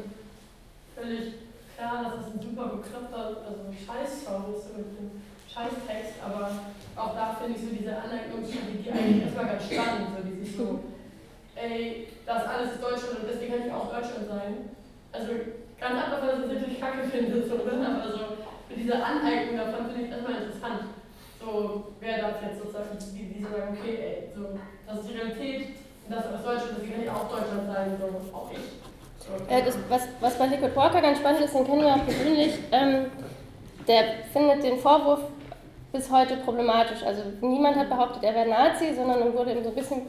völlig klar, dass das ein super bekloppter, also Scheiß-Song ist, so mit dem Scheißtext, aber auch da finde ich so diese Aneignungsstudie, die eigentlich erstmal ganz spannend, so die sich so, ey, das alles ist Deutschland und deswegen kann ich auch Deutschland sein. Also ganz ab dass ich das wirklich kacke finde, so, ne? aber so mit dieser Aneignung davon finde ich erstmal interessant so, wer darf jetzt sozusagen, die, die sagen, okay, ey, so, das ist die Realität, das ist Deutschland, das kann ja auch Deutschland sein, so, auch ich. Äh, das, was, was bei Liquid Walker ganz spannend ist, den kennen wir auch persönlich, ähm, der findet den Vorwurf bis heute problematisch. Also niemand hat behauptet, er wäre Nazi, sondern dann wurde ihm so ein bisschen,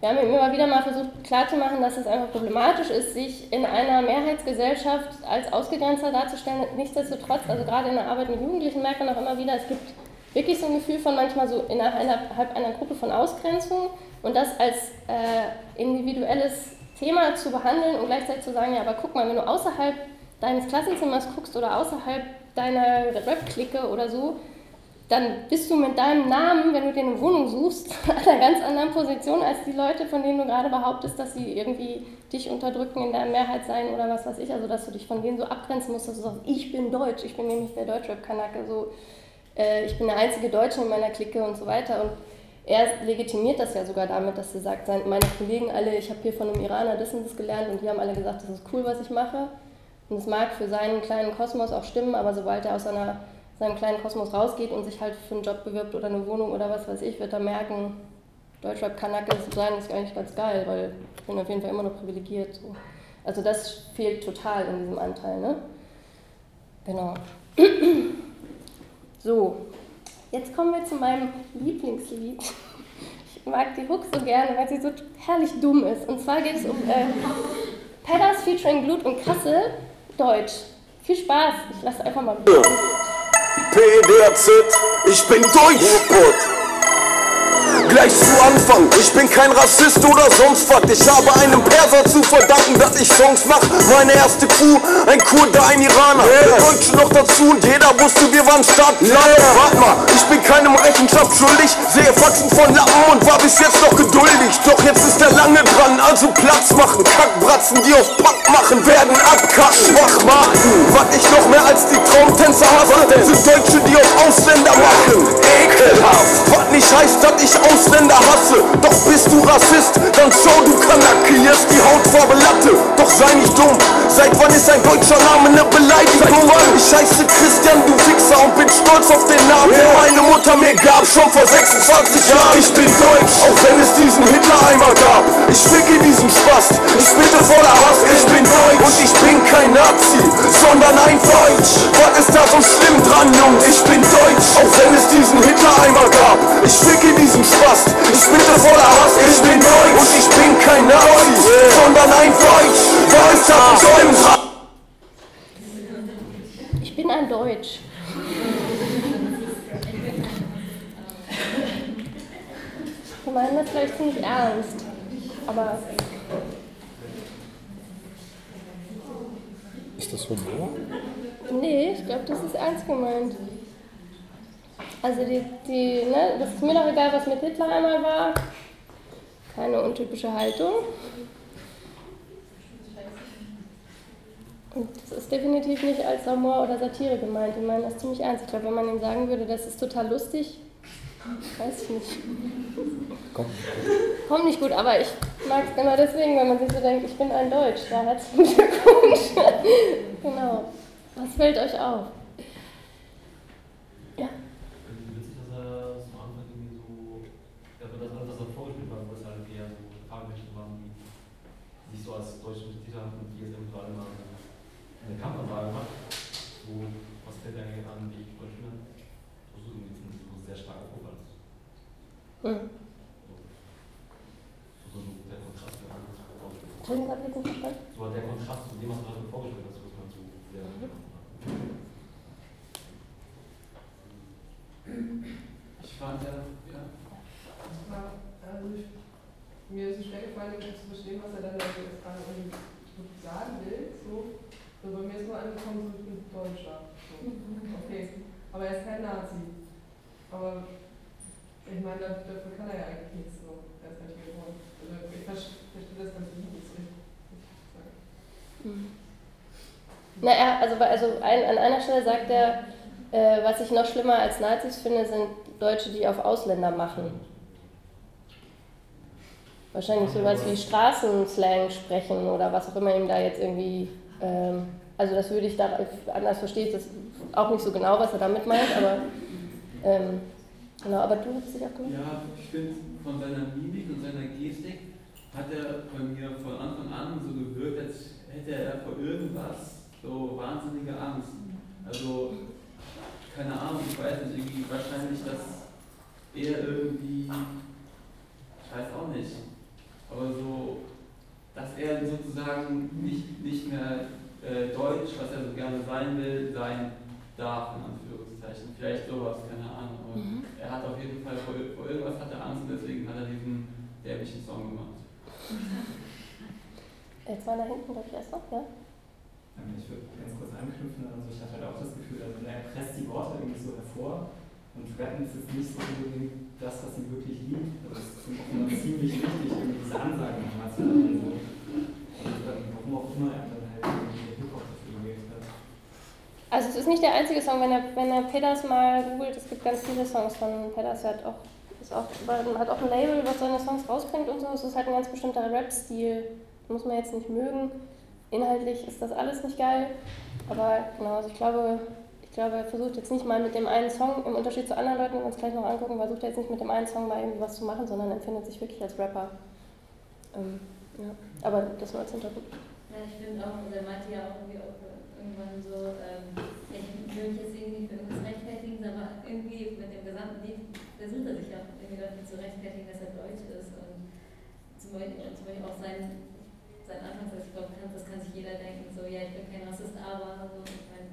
wir haben ihm immer wieder mal versucht klarzumachen, dass es einfach problematisch ist, sich in einer Mehrheitsgesellschaft als Ausgegrenzter darzustellen. Nichtsdestotrotz, also gerade in der Arbeit mit Jugendlichen merkt man auch immer wieder, es gibt wirklich so ein Gefühl von manchmal so innerhalb einer Gruppe von Ausgrenzung und das als äh, individuelles Thema zu behandeln und gleichzeitig zu sagen, ja, aber guck mal, wenn du außerhalb deines Klassenzimmers guckst oder außerhalb deiner Rap-Clique oder so, dann bist du mit deinem Namen, wenn du dir eine Wohnung suchst, an einer ganz anderen Position als die Leute, von denen du gerade behauptest, dass sie irgendwie dich unterdrücken, in der Mehrheit sein oder was weiß ich. Also, dass du dich von denen so abgrenzen musst, dass du sagst, ich bin Deutsch, ich bin nämlich der Deutschrap-Kanake. So, äh, ich bin der einzige Deutsche in meiner Clique und so weiter. Und er legitimiert das ja sogar damit, dass er sagt, meine Kollegen alle, ich habe hier von einem Iraner das und das gelernt und die haben alle gesagt, das ist cool, was ich mache. Und es mag für seinen kleinen Kosmos auch stimmen, aber sobald er aus seiner, seinem kleinen Kosmos rausgeht und sich halt für einen Job bewirbt oder eine Wohnung oder was weiß ich, wird er merken, Deutschrap-Kanake zu sein, ist eigentlich ganz geil, weil ich bin auf jeden Fall immer noch privilegiert. So. Also das fehlt total in diesem Anteil, ne? Genau. So, jetzt kommen wir zu meinem Lieblingslied. Ich mag die Hook so gerne, weil sie so herrlich dumm ist. Und zwar geht es um äh, Pedders featuring Blut und Kassel, Deutsch. Viel Spaß, ich lasse einfach mal. PDZ, ich bin Deutsch. Gleich zu Anfang, ich bin kein Rassist oder sonst was. Ich habe einem Perser zu verdanken, dass ich Songs mach. Meine erste Crew, ein Kurde, ein Iraner. Der Deutsche noch dazu und jeder wusste, wir waren Staaten. Yeah. Warte mal, ich bin keinem Rechenschaft schuldig. Sehe Faxen von Lappen und war bis jetzt noch geduldig. Doch jetzt ist der lange dran, also Platz machen. Kackbratzen, die auf Pack machen, werden abkacken. Schwachmaten, was ich noch mehr als die Traumtänzer hasse, sind Deutsche, die auf Ausländer machen. Ekelhaft, was nicht heißt, dass ich Ausländer hasse. Doch bist du Rassist, dann schau du Kanake, hier ist die Hautfarbe Latte. Doch sei nicht dumm, seit wann ist ein deutscher Name eine Beleidigung? Ich heiße Christian, du Wichser und bin stolz auf den Namen, den meine Mutter mir gab, schon vor 26 Jahren. Ich bin deutsch, auch wenn es diesen Hitler-Eimer gab. Ich ficke diesen Spast, ich bitte voller Hass, ich bin deutsch. Und ich bin kein Nazi, sondern ein Deutsch. Was ist da so schlimm dran, Jungs? Ich bin deutsch, auch wenn es diesen Hitler-Eimer gab. Ich ficke diesen Spast, ich bitte voller Hass, ich bin deutsch. Und ich bin kein Nazi, sondern ein Deutsch. Da so schlimm dran? Ich bin ein Deutsch. Ich meine das vielleicht ziemlich ernst, aber Ist das Humor? nee, ich glaube, das ist ernst gemeint. Also die, die, ne, das ist mir doch egal, was mit Hitler einmal war. Keine untypische Haltung. Und das ist definitiv nicht als Humor oder Satire gemeint. Ich meine das ziemlich ernst. Ich glaube, wenn man ihm sagen würde, das ist total lustig, weiß ich nicht. Komm. Kommt nicht gut, aber ich mag es immer deswegen, weil man sich so denkt, ich bin ein Deutsch. Ja, herzlichen Glückwunsch. genau. Was fällt euch auf? Ja. Witzig, dass er so am Anfang irgendwie so, ja, das alles, was er vorgespielt hat, wo es halt eher so Fahrmenschen waren, die als deutsche Mitglieder haben und die jetzt alle mal eine Kampfansage macht. So, was fällt eigentlich an, wie ich Deutsch bin? Das ist irgendwie ein so sehr starker Vorfall. Mhm. So, so der Kontrast, der der zu dem, was du gerade vorgespielt hast, was man so sehr. Ich fand ja, ja. Also ich, mir ist es schwer gefallen, zu verstehen, was er dann jetzt gerade sagen will. So. Also bei mir ist nur angekommen, so bin Deutscher. So. Okay. Aber er ist kein Nazi. Aber ich meine, dafür, kann er ja eigentlich nichts. So. Er ist nicht geworden. Also ich verstehe das Lied nicht so sagen. Na, er, also, also ein, an einer Stelle sagt er, äh, was ich noch schlimmer als Nazis finde, sind Deutsche, die auf Ausländer machen. Wahrscheinlich sowas wie Straßenslang sprechen oder was auch immer ihm da jetzt irgendwie. Ähm, also, das würde ich da anders verstehe ich das auch nicht so genau, was er damit meint, aber. Ähm, genau, aber du hast dich auch gemacht? Ja, ich finde, von seiner Mimik und seiner Gestik hat er bei mir von Anfang an so gewirkt, als hätte er vor irgendwas so wahnsinnige Angst. Also, keine Ahnung, ich weiß nicht, irgendwie wahrscheinlich, dass er irgendwie, ich weiß auch nicht, aber so, dass er sozusagen nicht, nicht mehr äh, deutsch, was er so gerne sein will, sein darf, in Anführungszeichen. Vielleicht sowas, keine Ahnung. Aber Mhm. er hat auf jeden Fall vor, vor irgendwas hat er Angst und deswegen hat er diesen derbischen Song gemacht. Jetzt war da hinten, glaube ich, erst noch, ja? Ich würde ganz kurz anknüpfen, also ich hatte halt auch das Gefühl, also er presst die Worte irgendwie so hervor und rappen ist jetzt nicht so unbedingt das, was sie wirklich liebt. Also es ist offenbar ziemlich wichtig, irgendwie diese Ansagen nochmal zu haben. So. Und ähm, warum auch immer er dann halt irgendwie Hip-Hop dafür gewählt hat. Also es ist nicht der einzige Song, wenn er, wenn er Pedders mal googelt, es gibt ganz viele Songs von Pedders, er hat auch, ist auch, hat auch ein Label, was seine Songs rausbringt und so. Es ist halt ein ganz bestimmter Rap-Stil, muss man jetzt nicht mögen. Inhaltlich ist das alles nicht geil, aber genau, also ich glaube, ich glaube, er versucht jetzt nicht mal mit dem einen Song, im Unterschied zu anderen Leuten, wenn wir uns gleich noch angucken, versucht er jetzt nicht mit dem einen Song mal irgendwie was zu machen, sondern empfindet sich wirklich als Rapper. Ähm, ja. Aber das nur als Hintergrund. Ja, ich finde auch, also er meinte ja auch irgendwie auch irgendwann so, ähm, ich will mich jetzt irgendwie für irgendwas rechtfertigen, aber irgendwie mit dem gesamten Lied versucht er sich auch irgendwie dafür zu rechtfertigen, dass er Deutsch ist und zum Beispiel, zum Beispiel auch sein, sein Anfangssatz, ich glaube, das kann sich jeder denken, so, ja, ich bin kein Rassist, aber, so, ich meine,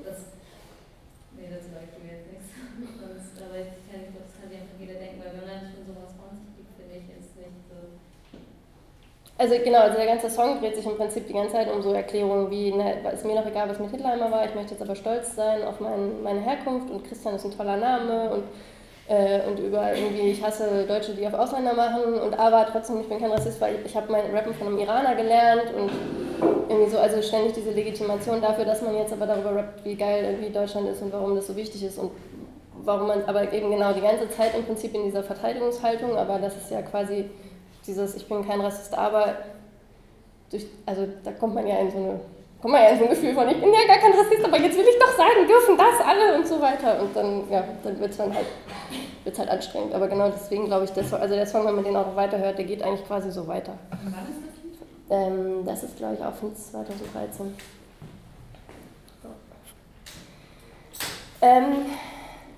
das, nee, das ich jetzt nichts. Sonst, aber ich kann, das kann sich einfach jeder denken, weil wenn man schon sowas von sich gibt, finde ich jetzt nicht so. Also genau, also der ganze Song dreht sich im Prinzip die ganze Zeit um so Erklärungen wie, ne, ist mir noch egal, was mit Hitler immer war, ich möchte jetzt aber stolz sein auf mein, meine Herkunft und Christian ist ein toller Name und, äh, und über irgendwie, ich hasse Deutsche, die auf Ausländer machen und aber trotzdem, ich bin kein Rassist, weil ich, ich habe mein Rappen von einem Iraner gelernt und irgendwie so, also ständig diese Legitimation dafür, dass man jetzt aber darüber rappt, wie geil irgendwie Deutschland ist und warum das so wichtig ist und warum man aber eben genau die ganze Zeit im Prinzip in dieser Verteidigungshaltung, aber das ist ja quasi dieses Ich bin kein Rassist, aber durch, also da kommt man ja in so eine kommt man ja in so ein Gefühl von, ich bin ja gar kein Rassist, aber jetzt will ich doch sagen, dürfen das alle und so weiter. Und dann, ja, dann wird es dann halt, wird's halt anstrengend. Aber genau deswegen glaube ich, das, also der Song, wenn man den auch weiterhört, der geht eigentlich quasi so weiter. Und wann ist das? Ähm, das ist, glaube ich, auch von 2013. Ähm,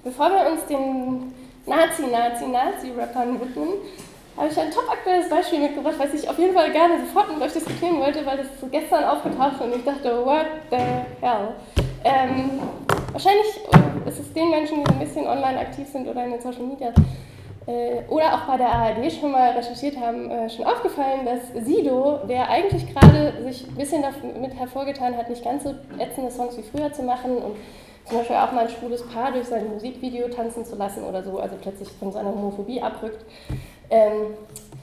bevor wir uns den Nazi-Nazi-Nazi-Rappern widmen, habe ich ein top aktuelles Beispiel mitgebracht, was ich auf jeden Fall gerne sofort mit euch diskutieren wollte, weil das so gestern aufgetaucht ist und ich dachte, what the hell? Ähm, wahrscheinlich ist es den Menschen, die ein bisschen online aktiv sind oder in den Social Media, äh, oder auch bei der ARD schon mal recherchiert haben, äh, schon aufgefallen, dass Sido, der eigentlich gerade sich ein bisschen damit hervorgetan hat, nicht ganz so ätzende Songs wie früher zu machen und zum Beispiel auch mal ein schwules Paar durch sein Musikvideo tanzen zu lassen oder so, also plötzlich von seiner Homophobie abrückt, ähm,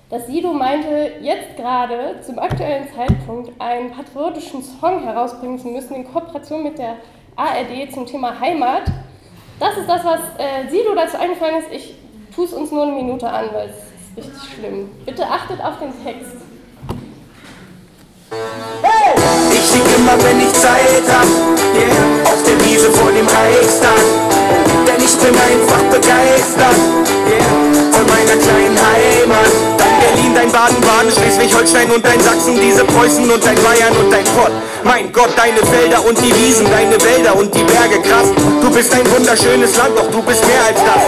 dass Sido meinte, jetzt gerade zum aktuellen Zeitpunkt einen patriotischen Song herausbringen zu müssen in Kooperation mit der ARD zum Thema Heimat. Das ist das, was äh, Sido dazu eingefallen ist. Ich tu es uns nur eine Minute an, weil es ist richtig schlimm. Bitte achtet auf den Text. Ich sing immer, wenn ich Zeit hab, yeah, auf der Wiese vor dem Reichstag. Denn ich bin einfach begeistert, yeah, meiner kleinen Heimat. Dein Berlin, dein Baden-Baden, Schleswig-Holstein und dein Sachsen, diese Preußen und dein Bayern und dein Pott. Mein Gott, deine Felder und die Wiesen, deine Wälder und die Berge, krass. Du bist ein wunderschönes Land, doch du bist mehr als das.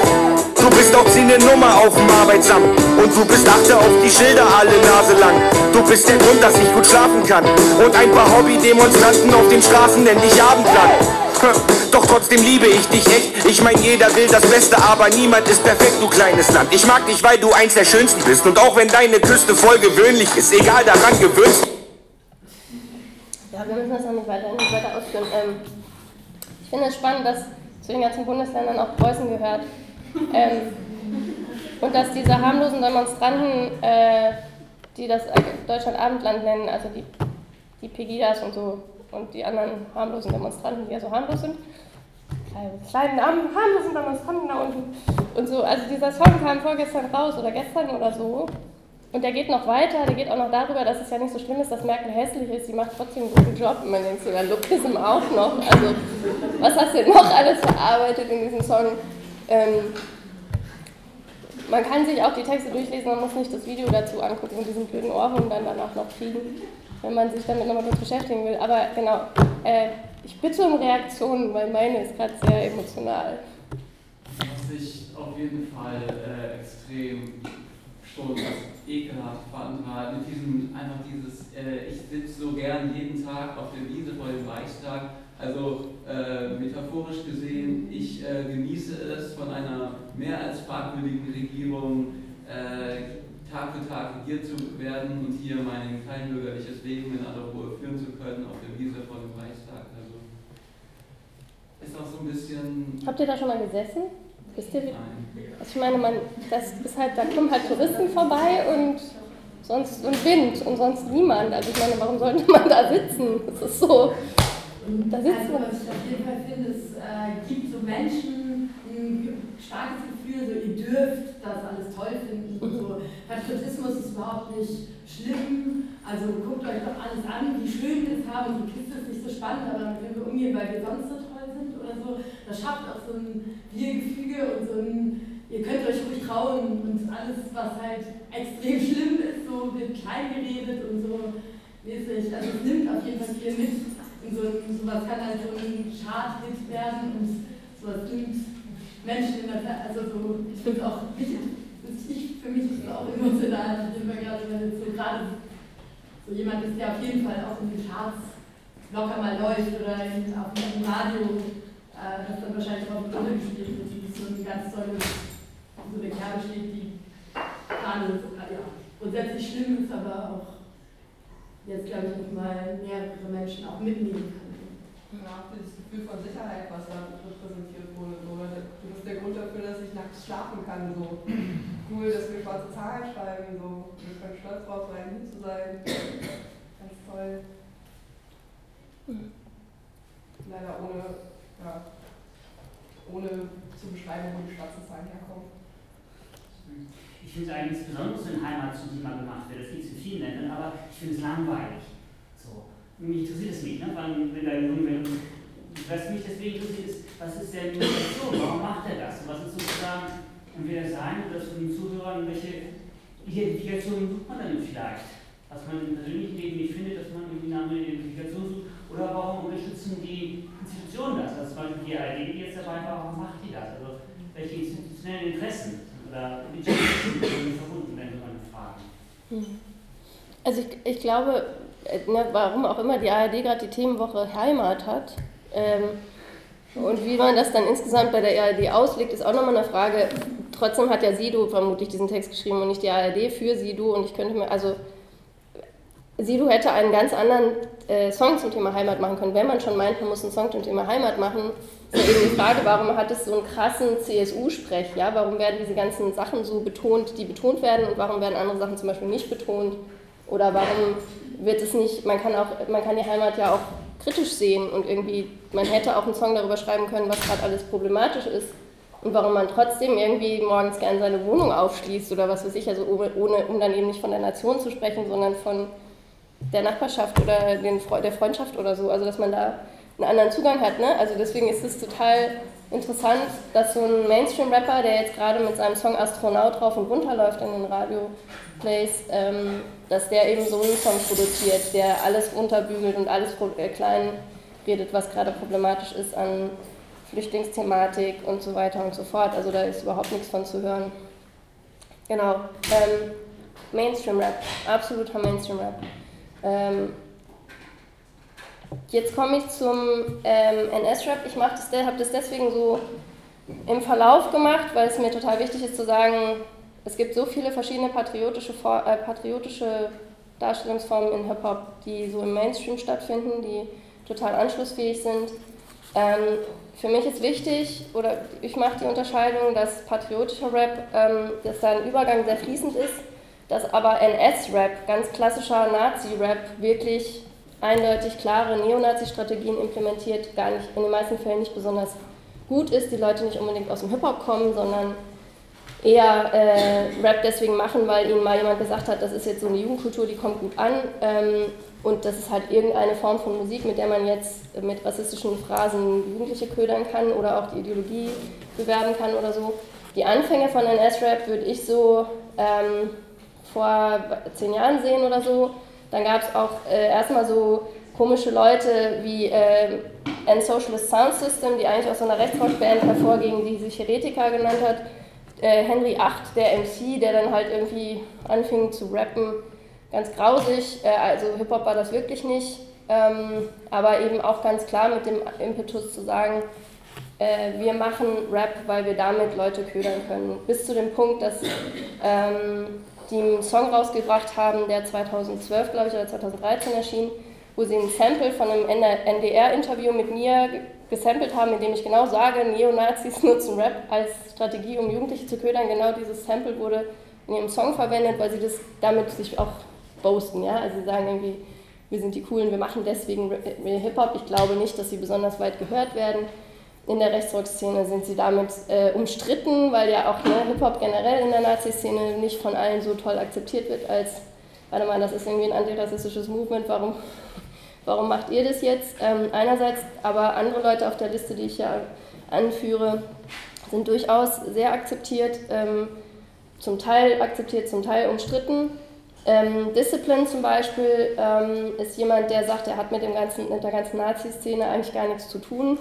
Du bist auch sie eine Nummer auf dem Arbeitsamt Und du bist achte auf die Schilder alle Nase lang Du bist der Grund, dass ich gut schlafen kann Und ein paar Hobby-Demonstranten auf den Straßen nennen dich Abendland Doch trotzdem liebe ich dich echt. Ich mein, jeder will das Beste, aber niemand ist perfekt, du kleines Land. Ich mag dich, weil du eins der Schönsten bist. Und auch wenn deine Küste voll gewöhnlich ist Egal, daran gewöhnst Ja, wir müssen das noch nicht weiter, nicht weiter ausführen. Ähm, Ich finde es spannend, dass zu den ganzen Bundesländern auch Preußen gehört. Ähm, und dass diese harmlosen Demonstranten, äh, die das Deutschland Abendland nennen, also die, die Pegidas und so und die anderen harmlosen Demonstranten, die ja so harmlos sind, kleinen harmlosen Demonstranten da unten und so. Also dieser Song kam vorgestern raus oder gestern oder so. Und der geht noch weiter, der geht auch noch darüber, dass es ja nicht so schlimm ist, dass Merkel hässlich ist, sie macht trotzdem einen guten Job. Und man denkt so, ja, Lookism auch noch. Also, was hast du denn noch alles verarbeitet in diesem Song? Ähm, man kann sich auch die Texte durchlesen, man muss nicht das Video dazu angucken und diesen blöden Ohrwurm dann danach noch kriegen, wenn man sich damit nochmal kurz beschäftigen will. Aber genau, äh, ich bitte um Reaktionen, weil meine ist gerade sehr emotional. Was ich auf jeden Fall äh, extrem schon ekelhaft fand, war mit diesem, einfach dieses, äh, ich sitze so gern jeden Tag auf der Wiese vor dem Reichstag also äh, metaphorisch gesehen, ich äh, genieße es, von einer mehr als fragwürdigen Regierung äh, Tag für Tag regiert zu werden und hier mein kleinbürgerliches Leben in aller Ruhe führen zu können auf der Wiese vor dem Reichstag. Also ist auch so ein bisschen. Habt ihr da schon mal gesessen? Wisst ihr, wie? Nein. Also ich meine, man, das ist halt, da kommen halt Touristen vorbei und sonst und Wind und sonst niemand. Also ich meine, warum sollte man da sitzen? Das ist so. Da sitzt also, was ich auf jeden Fall finde, es äh, gibt so Menschen ein starkes Gefühl, so ihr dürft das alles toll finden und so. Patriotismus ist überhaupt nicht schlimm. Also guckt euch doch alles an, wie schön wir es haben. Die Kiste ist nicht so spannend, aber wenn wir umgehen, weil wir sonst so toll sind oder so. Das schafft auch so ein Wir-Gefüge und so ein, ihr könnt euch ruhig trauen und alles, was halt extrem schlimm ist, so wird klein geredet und so mäßig. Also es nimmt auf jeden Fall viel mit. Und so, sowas kann halt so ein Chart-Hit werden und sowas nimmt Menschen in der also so, ich finde es auch ich, für mich ist es auch emotional, immer gerade, wenn es so gerade so jemand ist, der auf jeden Fall auch in den Charts locker mal läuft oder in, auf dem Radio, äh, das dann wahrscheinlich auch mit gespielt wird, wie so ein ganz tolles, so eine Kerbe steht, die gerade ja, grundsätzlich schlimm ist, aber auch jetzt, glaube ich, nochmal mehrere Menschen auch mitnehmen kann. Ja, dieses Gefühl von Sicherheit, was da repräsentiert wurde. So. Das ist der Grund dafür, dass ich nachts schlafen kann. So. Cool, dass wir schwarze Zahlen schreiben. So. Wir können stolz drauf sein, hier zu sein. Ganz toll. Leider ohne, ja, ohne zu beschreiben, wo die schwarzen Zahlen herkommen. Ich finde es eigentlich besonders, wenn Heimat zum Thema gemacht wird. Das gibt es in vielen Ländern, aber ich finde es langweilig. Mich interessiert es nicht, ne? Wann, wenn da Jungen, was mich deswegen interessiert ist, was ist der Motivation, warum macht er das? Und was ist sozusagen entweder sein oder von den Zuhörern, welche Identifikation sucht man dann vielleicht? Was man im persönlichen Leben nicht findet, dass man irgendwie eine andere Identifikation sucht? Oder warum unterstützen die Institutionen das? Also zum Beispiel die ARD, die jetzt dabei war, warum macht die das? Also welche institutionellen Interessen oder Interessen verbunden, wenn man fragen? Hm. Also ich, ich glaube, äh, ne, warum auch immer die ARD gerade die Themenwoche Heimat hat. Ähm, und wie man das dann insgesamt bei der ARD auslegt, ist auch nochmal eine Frage. Trotzdem hat ja Sido vermutlich diesen Text geschrieben und nicht die ARD für Sido. Und ich könnte mir, also Sido hätte einen ganz anderen äh, Song zum Thema Heimat machen können. Wenn man schon meint, man muss einen Song zum Thema Heimat machen, ist eben die Frage, warum hat es so einen krassen CSU-Sprech? Ja? Warum werden diese ganzen Sachen so betont, die betont werden und warum werden andere Sachen zum Beispiel nicht betont? Oder warum wird es nicht, man kann auch, man kann die Heimat ja auch kritisch sehen und irgendwie, man hätte auch einen Song darüber schreiben können, was gerade alles problematisch ist und warum man trotzdem irgendwie morgens gern seine Wohnung aufschließt oder was weiß ich, also ohne, um dann eben nicht von der Nation zu sprechen, sondern von der Nachbarschaft oder den, der Freundschaft oder so, also dass man da einen anderen Zugang hat, ne? Also deswegen ist es total interessant, dass so ein Mainstream-Rapper, der jetzt gerade mit seinem Song Astronaut drauf und runter läuft in den Radio-Plays, ähm, dass der eben so einen Song produziert, der alles runterbügelt und alles äh, klein redet, was gerade problematisch ist an Flüchtlingsthematik und so weiter und so fort. Also da ist überhaupt nichts von zu hören. Genau. Ähm, Mainstream-Rap, absoluter Mainstream-Rap. Ähm, jetzt komme ich zum ähm, NS-Rap. Ich das, habe das deswegen so im Verlauf gemacht, weil es mir total wichtig ist zu sagen, es gibt so viele verschiedene patriotische, äh, patriotische Darstellungsformen in Hip-Hop, die so im Mainstream stattfinden, die total anschlussfähig sind. Ähm, für mich ist wichtig, oder ich mache die Unterscheidung, dass patriotischer Rap, ähm, dass da ein Übergang sehr fließend ist, dass aber NS-Rap, ganz klassischer Nazi-Rap, wirklich eindeutig klare Neonazi-Strategien implementiert, gar nicht, in den meisten Fällen nicht besonders gut ist, die Leute nicht unbedingt aus dem Hip-Hop kommen, sondern eher äh, Rap deswegen machen, weil ihnen mal jemand gesagt hat, das ist jetzt so eine Jugendkultur, die kommt gut an ähm, und das ist halt irgendeine Form von Musik, mit der man jetzt mit rassistischen Phrasen Jugendliche ködern kann oder auch die Ideologie bewerben kann oder so. Die Anfänge von NS-Rap würde ich so ähm, vor zehn Jahren sehen oder so. Dann gab es auch äh, erstmal so komische Leute wie äh, An Socialist Sound System, die eigentlich aus so einer Rechtsrockband hervorgingen, die sich Heretika genannt hat äh, Henry VIII, der MC, der dann halt irgendwie anfing zu rappen, ganz grausig. Äh, also Hip-Hop war das wirklich nicht, ähm, aber eben auch ganz klar mit dem Impetus zu sagen, äh, wir machen Rap, weil wir damit Leute ködern können. Bis zu dem Punkt, dass ähm, die einen Song rausgebracht haben, der 2012, glaube ich, oder 2013 erschien, wo sie ein Sample von einem NDR-Interview mit mir gesampelt haben, indem ich genau sage, Neonazis nutzen Rap als Strategie, um Jugendliche zu ködern. Genau dieses Sample wurde in ihrem Song verwendet, weil sie das damit sich auch boasten. Ja? Also sie sagen irgendwie, wir sind die Coolen, wir machen deswegen Hip-Hop. Ich glaube nicht, dass sie besonders weit gehört werden. In der Rechtsrock-Szene sind sie damit äh, umstritten, weil ja auch ne, Hip-Hop generell in der Nazi-Szene nicht von allen so toll akzeptiert wird als, warte mal, das ist irgendwie ein antirassistisches Movement, warum warum macht ihr das jetzt? Ähm, einerseits, aber andere Leute auf der Liste, die ich ja anführe, sind durchaus sehr akzeptiert, ähm, zum Teil akzeptiert, zum Teil umstritten. Ähm, Discipline zum Beispiel ähm, ist jemand, der sagt, er hat mit, dem ganzen, mit der ganzen Nazi-Szene eigentlich gar nichts zu tun.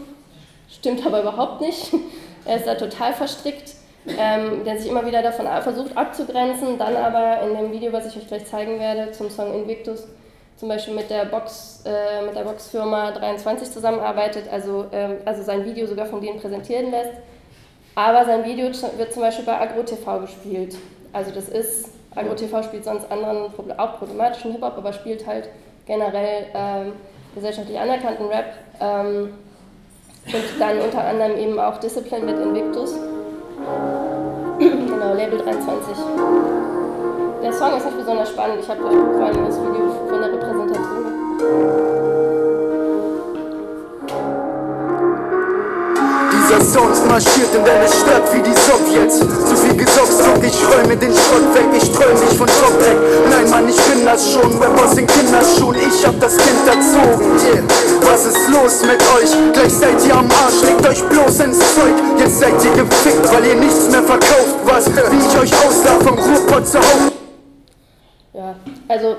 Stimmt aber überhaupt nicht. er ist da total verstrickt, ähm, der sich immer wieder davon versucht abzugrenzen, dann aber in dem Video, was ich euch gleich zeigen werde, zum Song Invictus, zum Beispiel mit der, Box, äh, mit der Boxfirma 23 zusammenarbeitet, also, ähm, also sein Video sogar von denen präsentieren lässt. Aber sein Video wird zum Beispiel bei AgroTV gespielt. Also das ist AgroTV spielt sonst anderen auch problematischen Hip-Hop, aber spielt halt generell ähm, gesellschaftlich anerkannten Rap. Und dann unter anderem eben auch Discipline mit Invictus. genau, Label 23. Der Song ist nicht besonders spannend. Ich habe vor allem das Video von der Repräsentation. Dieser Sound marschiert in deine Stadt wie die Sowjets. Zu viel und ich räume den Schrott weg. Ich träum nicht von Job weg. Nein, Mann, ich bin das schon. Rappers in Kinderschuhen, ich hab das Kind erzogen. Yeah. Was ist los mit euch? Gleich seid ihr am Arsch, legt euch bloß ins Zeug. Jetzt seid ihr gefickt, weil ihr nichts mehr verkauft. Was, wie ich euch auslach vom Ruhrpott zu Hause. Ja, also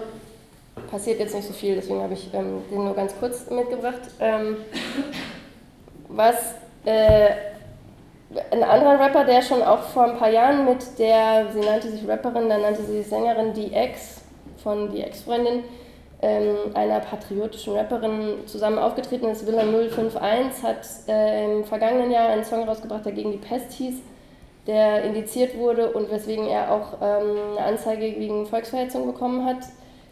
passiert jetzt nicht so viel, deswegen habe ich ähm, den nur ganz kurz mitgebracht. Ähm, was äh, ein anderer Rapper, der schon auch vor ein paar Jahren mit der, sie nannte sich Rapperin, dann nannte sie sich Sängerin Die Ex von Die Ex-Freundin, einer patriotischen Rapperin zusammen aufgetreten ist, Villa 051, hat äh, im vergangenen Jahr einen Song rausgebracht, der gegen die Pest hieß, der indiziert wurde und weswegen er auch ähm, eine Anzeige wegen Volksverhetzung bekommen hat.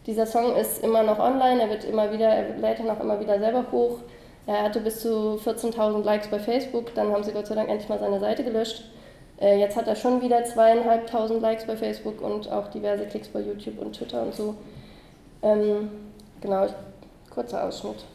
Dieser Song ist immer noch online, er wird immer wieder, er lädt ihn auch immer wieder selber hoch. Er hatte bis zu 14.000 Likes bei Facebook, dann haben sie Gott sei Dank endlich mal seine Seite gelöscht. Äh, jetzt hat er schon wieder zweieinhalbtausend Likes bei Facebook und auch diverse Klicks bei YouTube und Twitter und so. Ähm, genau, kurzer Ausschnitt.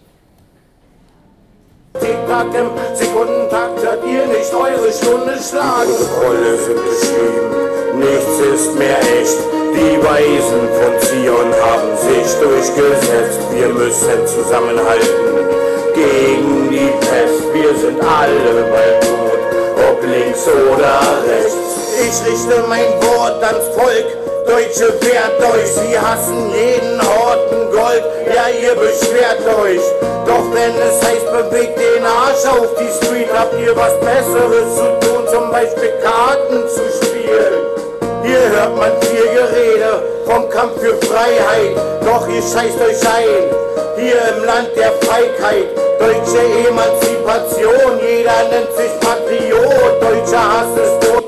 Tick-Tack im Sekundentakt hört ihr nicht eure Stunde schlagen. Rolle sind geschrieben, nichts ist mehr echt. Die Weisen von Zion haben sich durchgesetzt. Wir müssen zusammenhalten gegen die Pest. Wir sind alle bald tot, ob links oder rechts. Ich richte mein Wort ans Volk. Deutsche wehrt euch, sie hassen jeden Horten Gold. Ja, ihr beschwert euch. Doch wenn es heißt, bewegt den Arsch auf die Street, habt ihr was Besseres zu tun, zum Beispiel Karten zu spielen. Hier hört man viel Gerede vom Kampf für Freiheit, doch ihr scheißt euch ein. Hier im Land der Feigheit, deutsche Emanzipation, jeder nennt sich Patriot, deutscher Hass ist tot.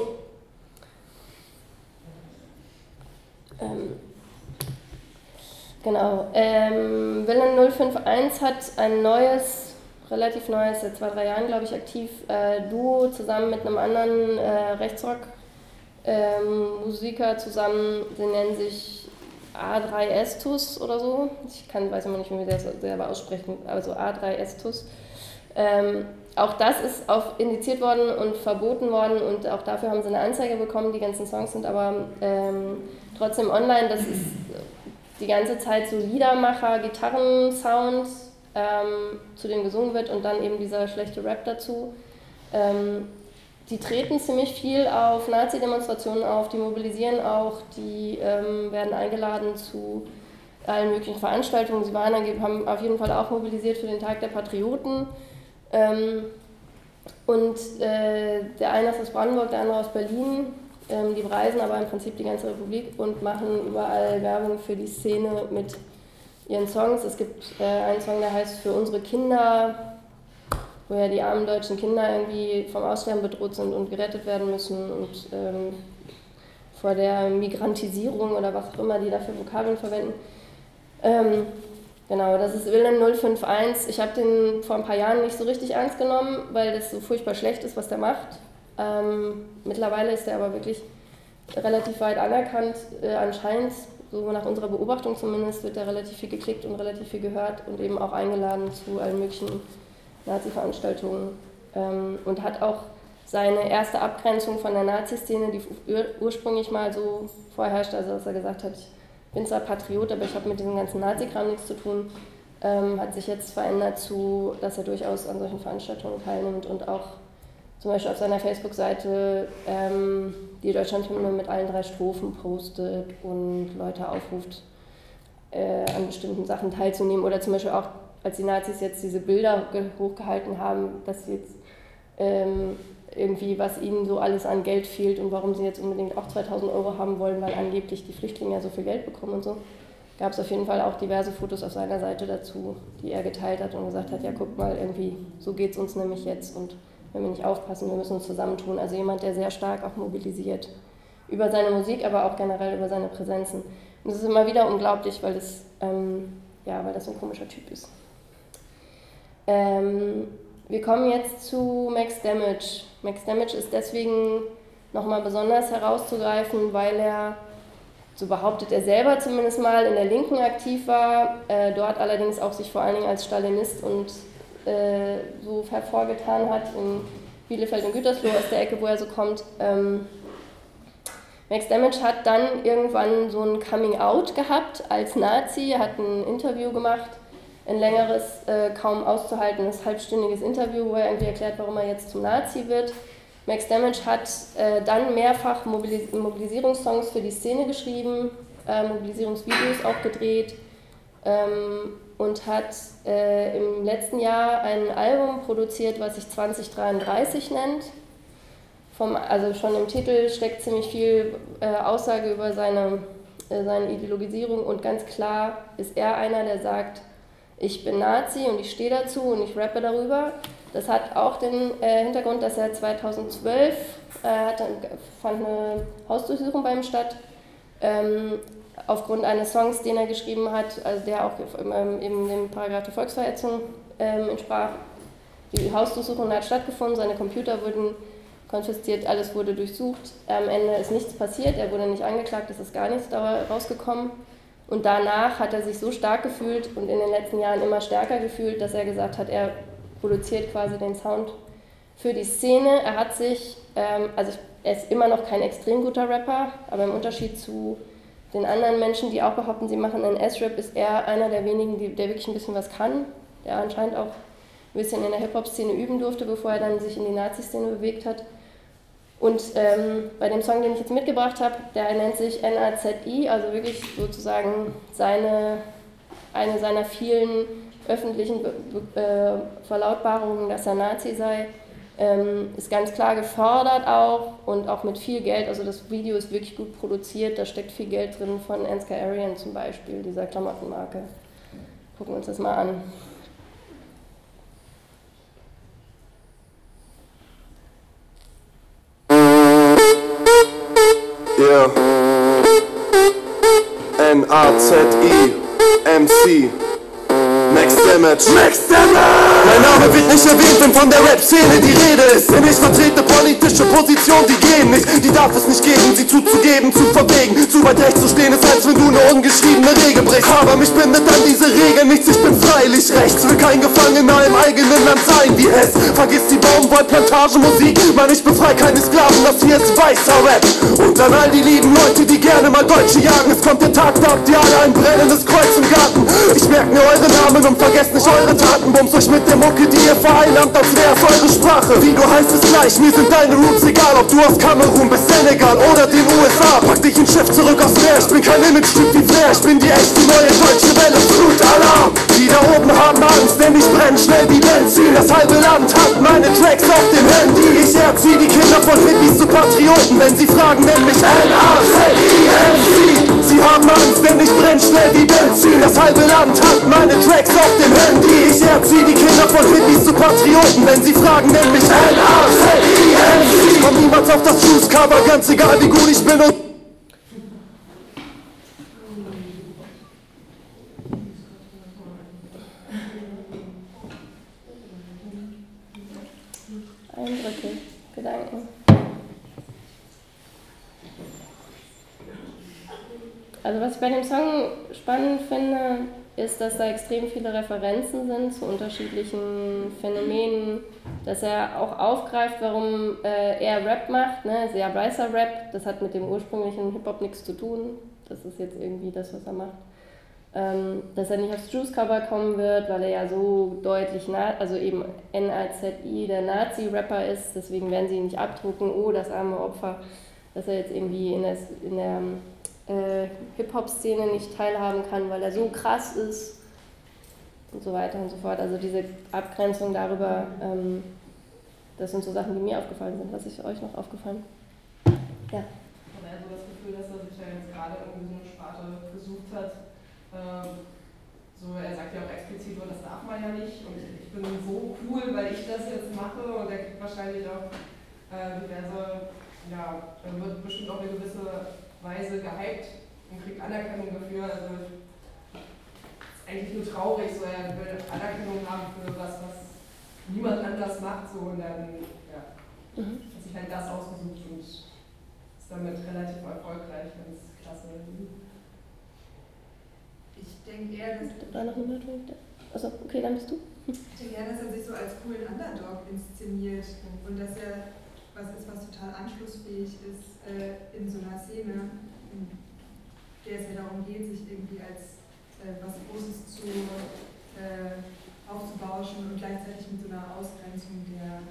Ähm, genau. Ähm, Villain 051 hat ein neues, relativ neues, seit zwei, drei Jahren, glaube ich, aktiv äh, Duo zusammen mit einem anderen äh, Rechtsrock. Ähm, Musiker zusammen, sie nennen sich A3 Estus oder so. Ich kann, weiß immer nicht, wie wir das selber aussprechen, also A3 Estus. Ähm, auch das ist auf, indiziert worden und verboten worden und auch dafür haben sie eine Anzeige bekommen. Die ganzen Songs sind aber ähm, trotzdem online. Das ist die ganze Zeit so Liedermacher, Gitarrensound, ähm, zu dem gesungen wird und dann eben dieser schlechte Rap dazu. Ähm, die treten ziemlich viel auf Nazi-Demonstrationen auf, die mobilisieren auch, die ähm, werden eingeladen zu allen möglichen Veranstaltungen. Sie waren, haben auf jeden Fall auch mobilisiert für den Tag der Patrioten. Ähm, und äh, der eine ist aus Brandenburg, der andere aus Berlin. Ähm, die bereisen aber im Prinzip die ganze Republik und machen überall Werbung für die Szene mit ihren Songs. Es gibt äh, einen Song, der heißt Für unsere Kinder, wo ja die armen deutschen Kinder irgendwie vom Aussterben bedroht sind und gerettet werden müssen und ähm, vor der Migrantisierung oder was auch immer die dafür Vokabeln verwenden. Ähm, genau, das ist Willen 051. Ich habe den vor ein paar Jahren nicht so richtig ernst genommen, weil das so furchtbar schlecht ist, was der macht. Ähm, mittlerweile ist er aber wirklich relativ weit anerkannt, äh, anscheinend, so nach unserer Beobachtung zumindest, wird er relativ viel geklickt und relativ viel gehört und eben auch eingeladen zu allen möglichen Nazi-Veranstaltungen. Ähm, und hat auch seine erste Abgrenzung von der Nazi-Szene, die ur ursprünglich mal so vorherrschte, also dass er gesagt hat, ich bin zwar Patriot, aber ich habe mit diesem ganzen Nazi-Kram nichts zu tun, ähm, hat sich jetzt verändert zu, dass er durchaus an solchen Veranstaltungen teilnimmt und auch zum Beispiel auf seiner Facebook-Seite ähm, die Deutschlandhymne mit allen drei Strophen postet und Leute aufruft, äh, an bestimmten Sachen teilzunehmen. Oder zum Beispiel auch, als die Nazis jetzt diese Bilder hochgehalten haben, dass sie jetzt ähm, irgendwie, was ihnen so alles an Geld fehlt und warum sie jetzt unbedingt auch 2000 Euro haben wollen, weil angeblich die Flüchtlinge ja so viel Geld bekommen und so, gab es auf jeden Fall auch diverse Fotos auf seiner Seite dazu, die er geteilt hat und gesagt hat, ja guck mal, irgendwie, so geht es uns nämlich jetzt und wenn wir nicht aufpassen, wir müssen uns zusammentun. Also jemand, der sehr stark auch mobilisiert über seine Musik, aber auch generell über seine Präsenzen. Und das ist immer wieder unglaublich, weil das, ähm, ja, weil das ein komischer Typ ist. Ähm, wir kommen jetzt zu Max Damage. Max Damage ist deswegen nochmal besonders herauszugreifen, weil er, so behauptet er selber zumindest mal, in der Linken aktiv war, äh, dort allerdings auch sich vor allen Dingen als Stalinist und äh, so hervorgetan hat, in Bielefeld und Gütersloh aus der Ecke, wo er so kommt. Ähm, Max Damage hat dann irgendwann so ein Coming Out gehabt als Nazi, hat ein Interview gemacht, ein längeres, äh, kaum auszuhaltendes, halbstündiges Interview, wo er irgendwie erklärt, warum er jetzt zum Nazi wird. Max Damage hat äh, dann mehrfach Mobilis Mobilisierungssongs für die Szene geschrieben, äh, Mobilisierungsvideos auch gedreht ähm, und hat äh, im letzten Jahr ein Album produziert, was sich 2033 nennt vom, also schon im Titel steckt ziemlich viel äh, Aussage über seine, äh, seine Ideologisierung und ganz klar ist er einer, der sagt, ich bin Nazi und ich stehe dazu und ich rappe darüber. Das hat auch den äh, Hintergrund, dass er 2012 äh, hatte, fand eine Hausdurchsuchung bei ihm statt, ähm, aufgrund eines Songs, den er geschrieben hat, also der auch ähm, eben dem Paragraph der Volksverhetzung ähm, entsprach. Die Hausdurchsuchung hat stattgefunden, seine Computer wurden konfisziert, alles wurde durchsucht. Am Ende ist nichts passiert, er wurde nicht angeklagt, es ist gar nichts rausgekommen. Und danach hat er sich so stark gefühlt und in den letzten Jahren immer stärker gefühlt, dass er gesagt hat, er produziert quasi den Sound für die Szene. Er hat sich, ähm, also er ist immer noch kein extrem guter Rapper, aber im Unterschied zu den anderen Menschen, die auch behaupten, sie machen einen S-Rap, ist er einer der wenigen, die, der wirklich ein bisschen was kann, der anscheinend auch ein bisschen in der Hip-Hop-Szene üben durfte, bevor er dann sich in die Nazi-Szene bewegt hat. Und ähm, bei dem Song, den ich jetzt mitgebracht habe, der nennt sich NAZI, also wirklich sozusagen seine, eine seiner vielen öffentlichen Be Be äh, Verlautbarungen, dass er Nazi sei, ähm, ist ganz klar gefördert auch und auch mit viel Geld. Also das Video ist wirklich gut produziert, da steckt viel Geld drin von Ansgar Arian zum Beispiel, dieser Klamottenmarke. Gucken wir uns das mal an. Yeah. N-A-Z-I-M-C. Max Damage. Max Damage! Mein Name wird nicht erwähnt, wenn von der Rap-Szene die Rede ist. Denn ich vertrete politische Positionen, die gehen nicht. Die darf es nicht geben, sie zuzugeben, zu verwegen. Zu weit rechts zu stehen ist, als wenn du eine ungeschriebene Regel brichst. Aber mich bindet an diese Regel nichts, ich bin freilich rechts. Will kein Gefangener im eigenen Land sein wie Hess. Vergiss die Baumwollplantagenmusik, Mann, ich befrei keine Sklaven, das hier ist weißer Rap. Und an all die lieben Leute, die gerne mal Deutsche jagen. Es kommt der Tag, da habt ihr alle ein brennendes Kreuz im Garten. Ich merke mir eure Namen und vergesst nicht eure Taten. Bums euch mit der Mucke, die ihr vereinnahmt, als wär's eure Sprache. Wie du heißt es gleich, mir sind deine Roots egal, ob du aus Kamerun bis Senegal oder den USA. Pack dich ein Schiff zurück aus Meer, ich bin kein Image-Typ wie Flair, ich bin die echte neue deutsche Welle. Flutalarm! Die da oben haben Angst, denn ich brenn schnell wie Benzin. Das halbe Land hat meine Tracks auf dem Handy. Ich erzieh die Kinder von Hippies zu Patrioten, wenn sie fragen, nenn mich N-A-Z-I-M-C. Sie haben Angst, denn ich brenn schnell wie Benzin. Das halbe Land hat meine Tracks auf dem Handy. Ich erzieh die Kinder von Hippies zu Patrioten, wenn sie fragen, nenn mich N-A-Z-I-M-C. Komm niemals auf das Juice-Cover, ganz egal wie gut ich bin und Eindrücke, Gedanken. Also was ich bei dem Song spannend finde, ist, dass da extrem viele Referenzen sind zu unterschiedlichen Phänomenen, dass er auch aufgreift, warum äh, er Rap macht, ne? sehr weißer Rap, das hat mit dem ursprünglichen Hip-Hop nichts zu tun, das ist jetzt irgendwie das, was er macht. ähm, dass er nicht aufs Juice-Cover kommen wird, weil er ja so deutlich, na also eben N-A-Z-I, der Nazi-Rapper ist, deswegen werden sie ihn nicht abdrucken, oh, das arme Opfer, dass er jetzt irgendwie in der, in der äh, Hip-Hop-Szene nicht teilhaben kann, weil er so krass ist und so weiter und so fort. Also diese Abgrenzung darüber, ähm, das sind so Sachen, die mir aufgefallen sind. Was ist euch noch aufgefallen? Ja. Ich habe also das Gefühl, dass er sich ja jetzt gerade irgendwie so eine Sparte gesucht hat. Ähm, so, er sagt ja auch explizit, das darf man ja nicht und ich bin so cool, weil ich das jetzt mache und er kriegt wahrscheinlich auch äh, diverse, ja, er wird bestimmt auch eine gewisse Weise gehypt und kriegt Anerkennung dafür. Also ist eigentlich nur traurig, so er will Anerkennung haben für was, was niemand anders macht, so und dann ja, mhm. hat sich halt das ausgesucht und ist damit relativ erfolgreich, ganz klasse. Ich denke eher, dass. Noch Also, okay, dann bist du. Ich denke eher, dass er sich so als coolen Underdog inszeniert und dass er was ist, was total anschlussfähig ist äh, in so einer Szene, in der es ja darum geht, sich irgendwie als äh, was Großes zu äh, aufzubauschen und gleichzeitig mit so einer Ausgrenzung der,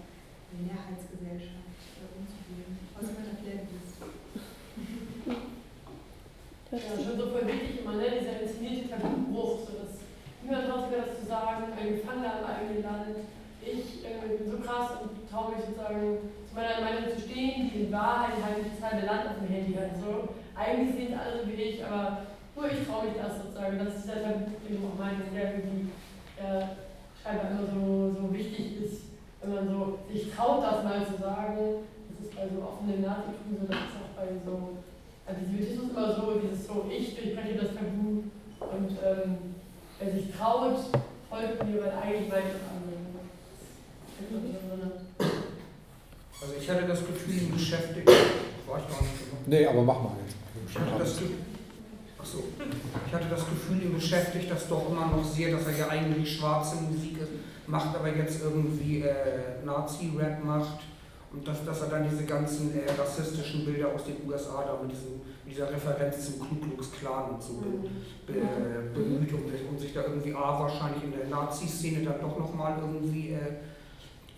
Mehrheitsgesellschaft äh, umzugehen. Außer mit der Pläne ist. Ja, schon so voll wichtig immer, ne? dieser inszenierte Tabubruch, so dass niemand traut sich das zu sagen, ein Gefangener im eigenen Land. Ich äh, bin so krass und traue mich sozusagen zu meiner Meinung zu stehen, die in Wahrheit halt das halbe Land auf dem Handy hat. So. Eigentlich sehen es alle so wie ich, aber nur ich traue mich das sozusagen. Das ist dieser Tabu, du auch meinst, der irgendwie äh, scheinbar immer so, so wichtig ist, wenn man so sich traut, das mal zu sagen. Das ist bei so offenen Nazitum so, das ist auch bei so Antisemitismus immer so, dieses so, ich durchbreche das Tabu und ähm, wer sich traut, folgt mir, weil eigentlich weiß das andere. Also ich hatte das Gefühl, ihn beschäftigt, war ich gar nicht gemacht. Nee, aber mach mal jetzt. Ich hatte das Gefühl, achso, ich hatte das Gefühl, ihn beschäftigt das doch immer noch sehr, dass er ja eigentlich schwarze Musik macht, aber jetzt irgendwie äh, Nazi-Rap macht und dass, dass er dann diese ganzen äh, rassistischen Bilder aus den USA da mit, diesem, mit dieser Referenz zum Ku Klux Klan und so be, be, äh, bemüht und, und, sich da irgendwie A, wahrscheinlich in der Nazi-Szene dann doch nochmal irgendwie äh,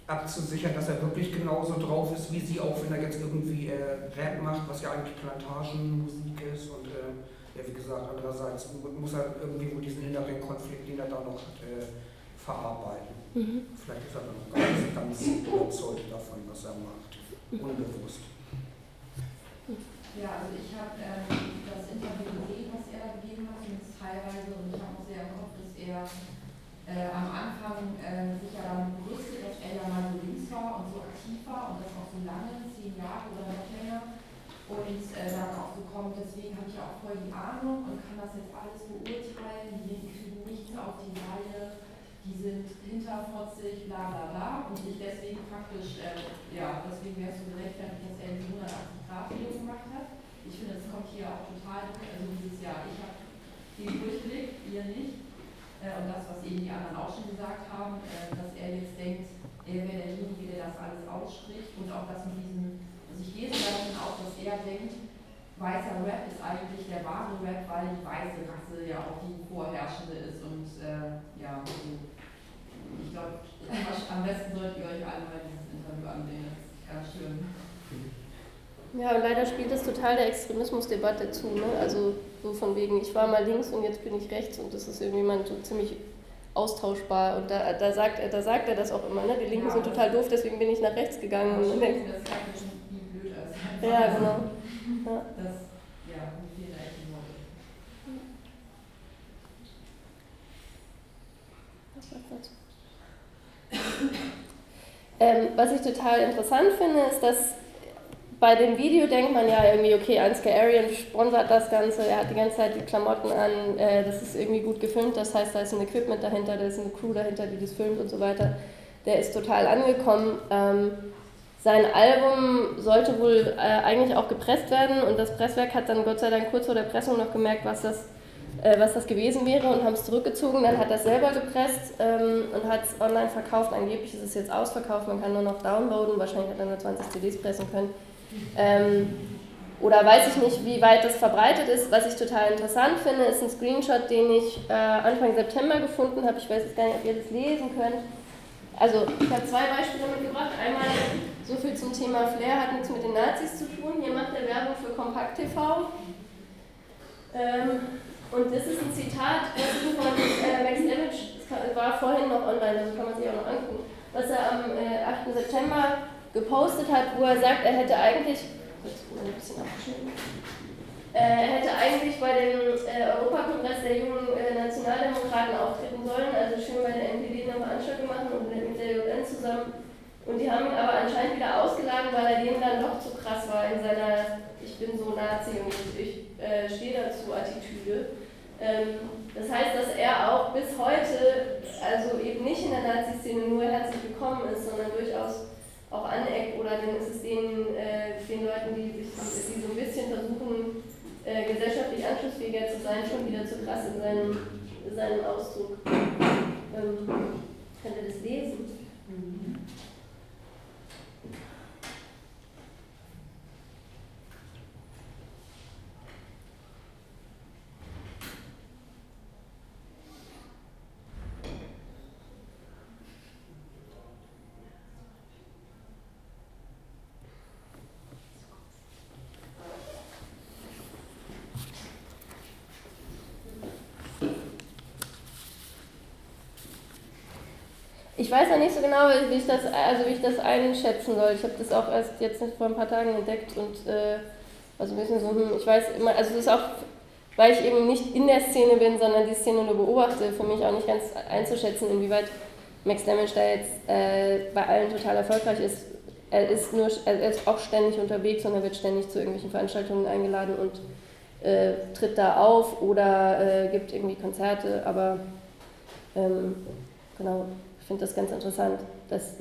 abzusichern, dass er wirklich genauso drauf ist wie sie, auch wenn er jetzt irgendwie äh, Rap macht, was ja eigentlich Plantagenmusik ist und äh, ja, wie gesagt, andererseits muss er irgendwie wohl diesen inneren Konflikt, den er da noch hat, äh, verarbeiten. Mhm. Vielleicht ist er dann noch gar nicht ganz überzeugt davon, was er macht. Unbewusst. Ja, also ich habe ähm, das Interview gesehen, was er da gegeben hat, zumindest teilweise, und ich habe auch sehr im Kopf, dass er äh, am Anfang äh, sich ja dann wusste, dass er ja mal so links war und so aktiv war und das auch so lange, zehn Jahre oder noch länger, und äh, dann auch so kommt, deswegen habe ich auch voll die Ahnung und kann das jetzt alles beurteilen, die kriegen nichts auf die Reihe die sind hinterfotzig, bla bla bla und ich deswegen praktisch, äh, ja, deswegen wäre es so gerechtfertigt, dass er die 180-Grad-Video gemacht hat. Ich finde, es kommt hier auch total also dieses Jahr, ich habe viel durchblickt, ihr nicht. Äh, und das, was eben die anderen auch schon gesagt haben, äh, dass er jetzt denkt, er wäre derjenige, der das alles ausspricht und auch das mit diesem, also ich lese davon auch, dass er denkt, weißer Rap ist eigentlich der wahre Rap, weil die weiße Rasse ja auch die vorherrschende ist und äh, ja, also, ich glaube, am besten solltet ihr euch alle mal dieses Interview ansehen, das ist ganz schön. Ja, und leider spielt das total der Extremismusdebatte zu, ne? Also so von wegen, ich war mal links und jetzt bin ich rechts und das ist irgendwie mal so ziemlich austauschbar und da, da, sagt, er, da sagt er das auch immer, ne? Die Linken ja, sind total doof, deswegen bin ich nach rechts gegangen. Ja, und denkt, das schon, wie blöd ist. Ja, genau. Ja. Das, ja. Ähm, was ich total interessant finde, ist, dass bei dem Video denkt man ja irgendwie, okay, Ansgar Arian sponsert das Ganze, er hat die ganze Zeit die Klamotten an, äh, das ist irgendwie gut gefilmt, das heißt, da ist ein Equipment dahinter, da ist eine Crew dahinter, die das filmt und so weiter. Der ist total angekommen. Ähm, sein Album sollte wohl äh, eigentlich auch gepresst werden und das Presswerk hat dann Gott sei Dank kurz vor der Pressung noch gemerkt, was das, äh, was das gewesen wäre und haben es zurückgezogen. Dann hat er es selber gepresst ähm, und hat es online verkauft. Angeblich ist es jetzt ausverkauft, man kann nur noch downloaden. Wahrscheinlich hat er nur 20 CDs pressen können. Ähm, oder weiß ich nicht, wie weit das verbreitet ist. Was ich total interessant finde, ist ein Screenshot, den ich äh, Anfang September gefunden habe. Ich weiß jetzt gar nicht, ob ihr das lesen könnt. Also, ich habe zwei Beispiele mitgebracht. Einmal so viel zum Thema Flair hat nichts mit den Nazis zu tun. Hier macht er Werbung für Kompakt TV. Ähm, und das ist ein Zitat von äh, Max Levitch, das war vorhin noch online, also kann man sich auch noch angucken, was er am äh, 8. September gepostet hat, wo er sagt, er hätte eigentlich. Äh, er hätte eigentlich bei dem äh, Europakongress der jungen äh, Nationaldemokraten auftreten sollen, also schön bei der NPD eine Veranstaltung machen und mit der JN zusammen. Und die haben ihn aber anscheinend wieder ausgeladen, weil er denen dann doch zu krass war in seiner Ich bin so Nazi und ich äh, stehe dazu Attitüde. Ähm, das heißt, dass er auch bis heute, also eben nicht in der Nazi-Szene nur herzlich willkommen ist, sondern durchaus auch aneckt oder dann ist es den, äh, den Leuten, die, sich, die so ein bisschen versuchen, äh, gesellschaftlich anschlussfähiger zu sein, schon wieder zu krass in seinem, in seinem Ausdruck. Ähm, könnt ihr das lesen? Mhm. Ich weiß ja nicht so genau, wie ich das, also wie ich das einschätzen soll. Ich habe das auch erst jetzt vor ein paar Tagen entdeckt und äh, also ein bisschen so, hm, ich weiß immer, also es ist auch, weil ich eben nicht in der Szene bin, sondern die Szene nur beobachte, für mich auch nicht ganz einzuschätzen, inwieweit Max Damage da jetzt äh, bei allen total erfolgreich ist. Er ist nur, er ist auch ständig unterwegs und er wird ständig zu irgendwelchen Veranstaltungen eingeladen und äh, tritt da auf oder äh, gibt irgendwie Konzerte, aber ähm, genau, finde das ganz interessant. Dass,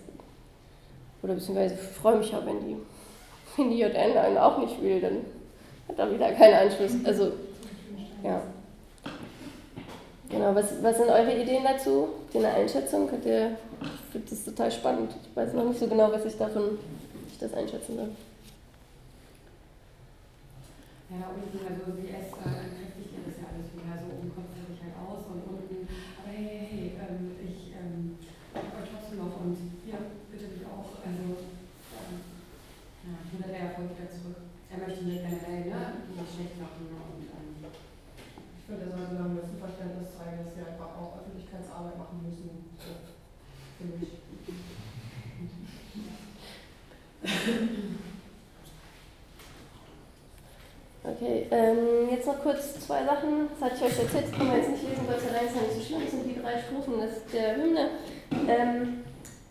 oder beziehungsweise freue mich ja, wenn die, wenn die JN einen auch nicht will, dann hat er wieder keinen Anschluss. Also, ja. Genau, was, was sind eure Ideen dazu? Eine Einschätzung? Könnt ihr, ich finde das total spannend. Ich weiß noch nicht so genau, was ich davon, ich das einschätzen soll. Ja, also kräftig ist ja alles wieder so, oben kommt es halt aus und unten, aber hey, hey, hey, ähm, ich ähm, noch und ja, bitte mich auch. Also, ähm, ja, nur der Erfolg wieder zurück. Er möchte nicht generell ne, nicht schlecht machen. Und, ähm, ich finde, er sollte dann ein Verständnis zeigen, dass sie einfach auch Öffentlichkeitsarbeit machen müssen. So, für mich. Okay, ähm, jetzt noch kurz zwei Sachen. Das hatte ich euch erzählt, das können wir jetzt nicht lesen, weil es allein nicht so schlimm Das sind die drei Strophen der Hymne. Ähm,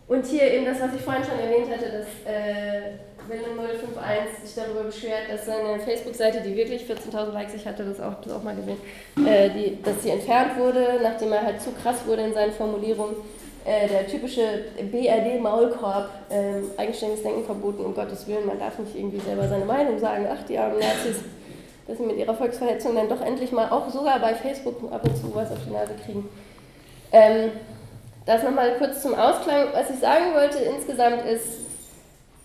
und hier eben das, was ich vorhin schon erwähnt hatte, dass äh, Willem 051 sich darüber beschwert, dass seine Facebook-Seite, die wirklich 14.000 Likes, ich hatte das auch, das auch mal gesehen, äh, die, dass sie entfernt wurde, nachdem er halt zu krass wurde in seinen Formulierungen. Äh, der typische BRD-Maulkorb, äh, eigenständiges Denken verboten, um Gottes Willen, man darf nicht irgendwie selber seine Meinung sagen, ach, die armen Nazis, dass sie mit ihrer Volksverhetzung dann doch endlich mal auch sogar bei Facebook ab und zu was auf die Nase kriegen. Ähm, das nochmal kurz zum Ausklang. Was ich sagen wollte insgesamt ist,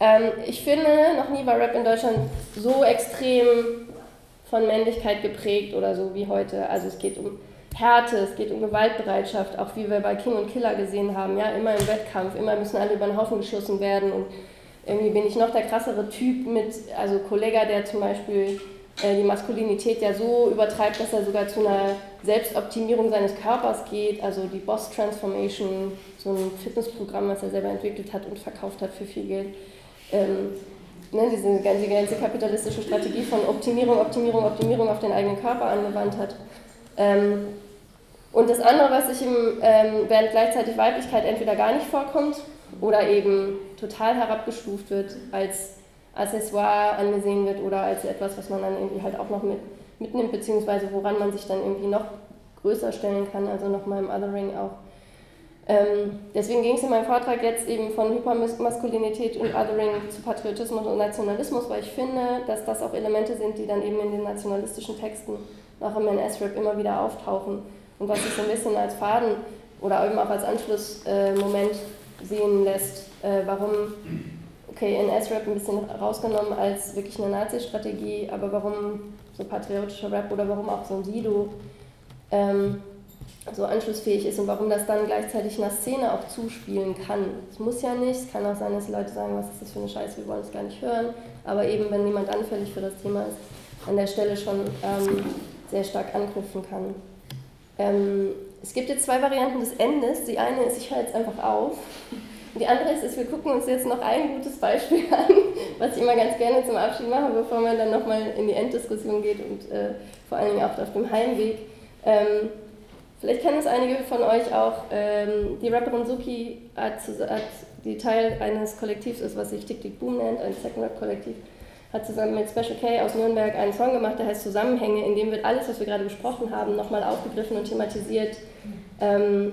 ähm, ich finde, noch nie war Rap in Deutschland so extrem von Männlichkeit geprägt oder so wie heute. Also es geht um Härte, es geht um Gewaltbereitschaft, auch wie wir bei King und Killer gesehen haben. Ja, immer im Wettkampf, immer müssen alle über den Haufen geschossen werden und irgendwie bin ich noch der krassere Typ mit, also Kollega, der zum Beispiel äh, die Maskulinität ja so übertreibt, dass er sogar zu einer Selbstoptimierung seines Körpers geht, also die Boss Transformation, so ein Fitnessprogramm, was er selber entwickelt hat und verkauft hat für viel Geld. Ähm, ne, diese ganze, ganze kapitalistische Strategie von Optimierung, Optimierung, Optimierung auf den eigenen Körper angewandt hat. Ähm, und das andere, was sich im, ähm, während gleichzeitig Weiblichkeit entweder gar nicht vorkommt oder eben total herabgestuft wird als Accessoire angesehen wird oder als etwas, was man dann irgendwie halt auch noch mit, mitnimmt, beziehungsweise woran man sich dann irgendwie noch größer stellen kann, also nochmal im Othering auch. Ähm, deswegen ging es in meinem Vortrag jetzt eben von Hypermaskulinität und Othering zu Patriotismus und Nationalismus, weil ich finde, dass das auch Elemente sind, die dann eben in den nationalistischen Texten nach im NS-Rap immer wieder auftauchen. Und was sich so ein bisschen als Faden oder eben auch als Anschlussmoment äh, sehen lässt, äh, warum okay, NS-Rap ein bisschen rausgenommen als wirklich eine Nazi-Strategie, aber warum so patriotischer Rap oder warum auch so ein Sido ähm, so anschlussfähig ist und warum das dann gleichzeitig einer Szene auch zuspielen kann. Es muss ja nicht, es kann auch sein, dass die Leute sagen, was ist das für eine Scheiße, wir wollen es gar nicht hören, aber eben, wenn niemand anfällig für das Thema ist, an der Stelle schon ähm, sehr stark anknüpfen kann. Ähm, es gibt jetzt zwei Varianten des Endes. Die eine ist, ich höre jetzt einfach auf. Und die andere ist, ist, wir gucken uns jetzt noch ein gutes Beispiel an, was ich immer ganz gerne zum Abschied mache, bevor man dann nochmal in die Enddiskussion geht und äh, vor allen Dingen auch auf dem Heimweg. Ähm, vielleicht kennen es einige von euch auch. Ähm, die Rapperin Suki hat, hat, die Teil eines Kollektivs ist, was sich Tick Tick Boom nennt, ein Second Rap Kollektiv hat zusammen mit Special K aus Nürnberg einen Song gemacht, der heißt Zusammenhänge, in dem wird alles, was wir gerade besprochen haben, nochmal aufgegriffen und thematisiert. Ähm,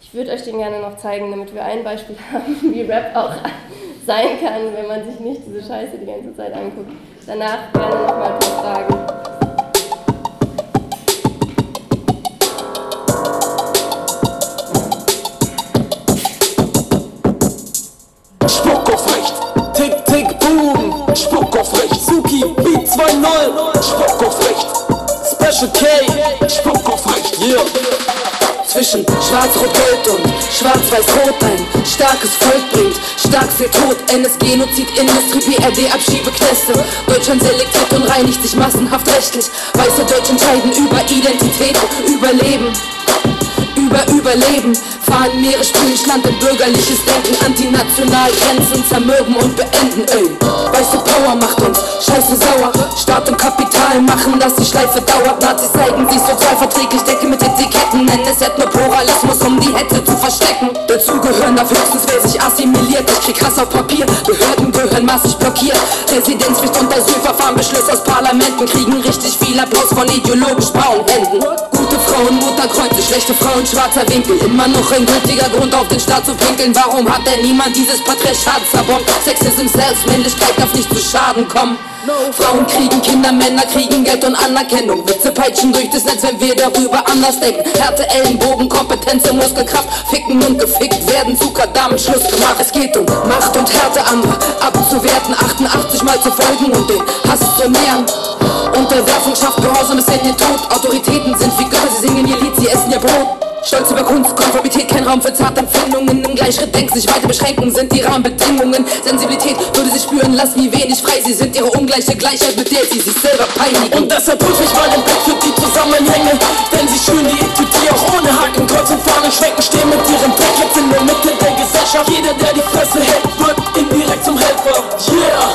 ich würde euch den gerne noch zeigen, damit wir ein Beispiel haben, wie Rap auch sein kann, wenn man sich nicht diese Scheiße die ganze Zeit anguckt. Danach gerne nochmal paar Fragen. K, Spuck auf Recht, yeah. Zwischen Schwarz-Rot-Gold und Schwarz-Weiß-Rot ein starkes Volk bringt stark für Tod. NS-Genozid, Industrie, BRD, Abschiebeknäste. Deutschland selektiert und reinigt sich massenhaft rechtlich. Weiße Deutsche entscheiden über Identität, Überleben über Überleben. Fahren Meere, spülen Land in bürgerliches Denken. Antinational Grenzen zermürben und beenden, ey. Weiße Power macht uns scheiße sauer. Staat und Kapital machen, dass die Schleife dauert. Nazis zeigen sich sozialverträglich, decke mit Etiketten. Nennen es Ethnopluralismus, um die Hetze zu verstecken. Dazu gehören darf höchstens, wer sich assimiliert. Ich krieg Hass auf Papier, Behörden gehören massig blockiert. Residenzpflicht und Asylverfahren, Beschluss aus Parlamenten. Kriegen richtig viel Applaus von ideologisch braunen Händen. Gute Frauen, Mutterkreuze, schlechte Frauen, schwarzer Winkel. Immer noch ein gültiger Grund auf den Staat zu pinkeln. Warum hat denn niemand dieses Patriarchat zerbombt? Sexism selbst, Männlichkeit darf nicht zu Schaden kommen. Frauen kriegen Kinder, Männer kriegen Geld und Anerkennung. Witze peitschen durch das Netz, wenn wir darüber anders denken. Härte, Ellenbogen, Kompetenz und Muskelkraft. Ficken und gefickt werden, zu damit Schluss gemacht. Es geht um Macht und Härte, andere abzuwerten, 88 Mal zu folgen und den Hass zu nähern. Unterwerfung schafft Gehorsam bis in den Tod. Autoritäten sind wie Götter, sie singen ihr Lied, sie essen ihr Brot. Stolz über Kunst, Konformität, kein Raum für zarte Empfindungen. Im Gleichschritt denken sich weite Beschränkungen sind die Rahmenbedingungen. Sensibilität würde sie spüren lassen, wie wenig frei sie sind. Ihre ungleiche Gleichheit, mit der sie sich selber peinigen. Und deshalb prüfe ich mal den Blick für die Zusammenhänge. Denn sie schüren die Equity auch ohne Haken. Kreuz und Fahnen schwenken, stehen mit ihrem Dreck jetzt in der Mitte der Gesellschaft. Jeder, der die Fresse hält, wird indirekt zum Helfer, yeah.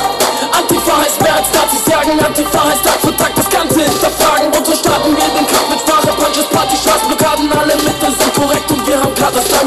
Antifa heißt mehr als Nazis sagen Antifa heißt Tag für Tag das Ganze hinterfragen Und so starten wir den Kampf mit Sprache, Punches, Party, Straßenblockaden Alle Mittel sind korrekt und wir haben gerade erst angefangen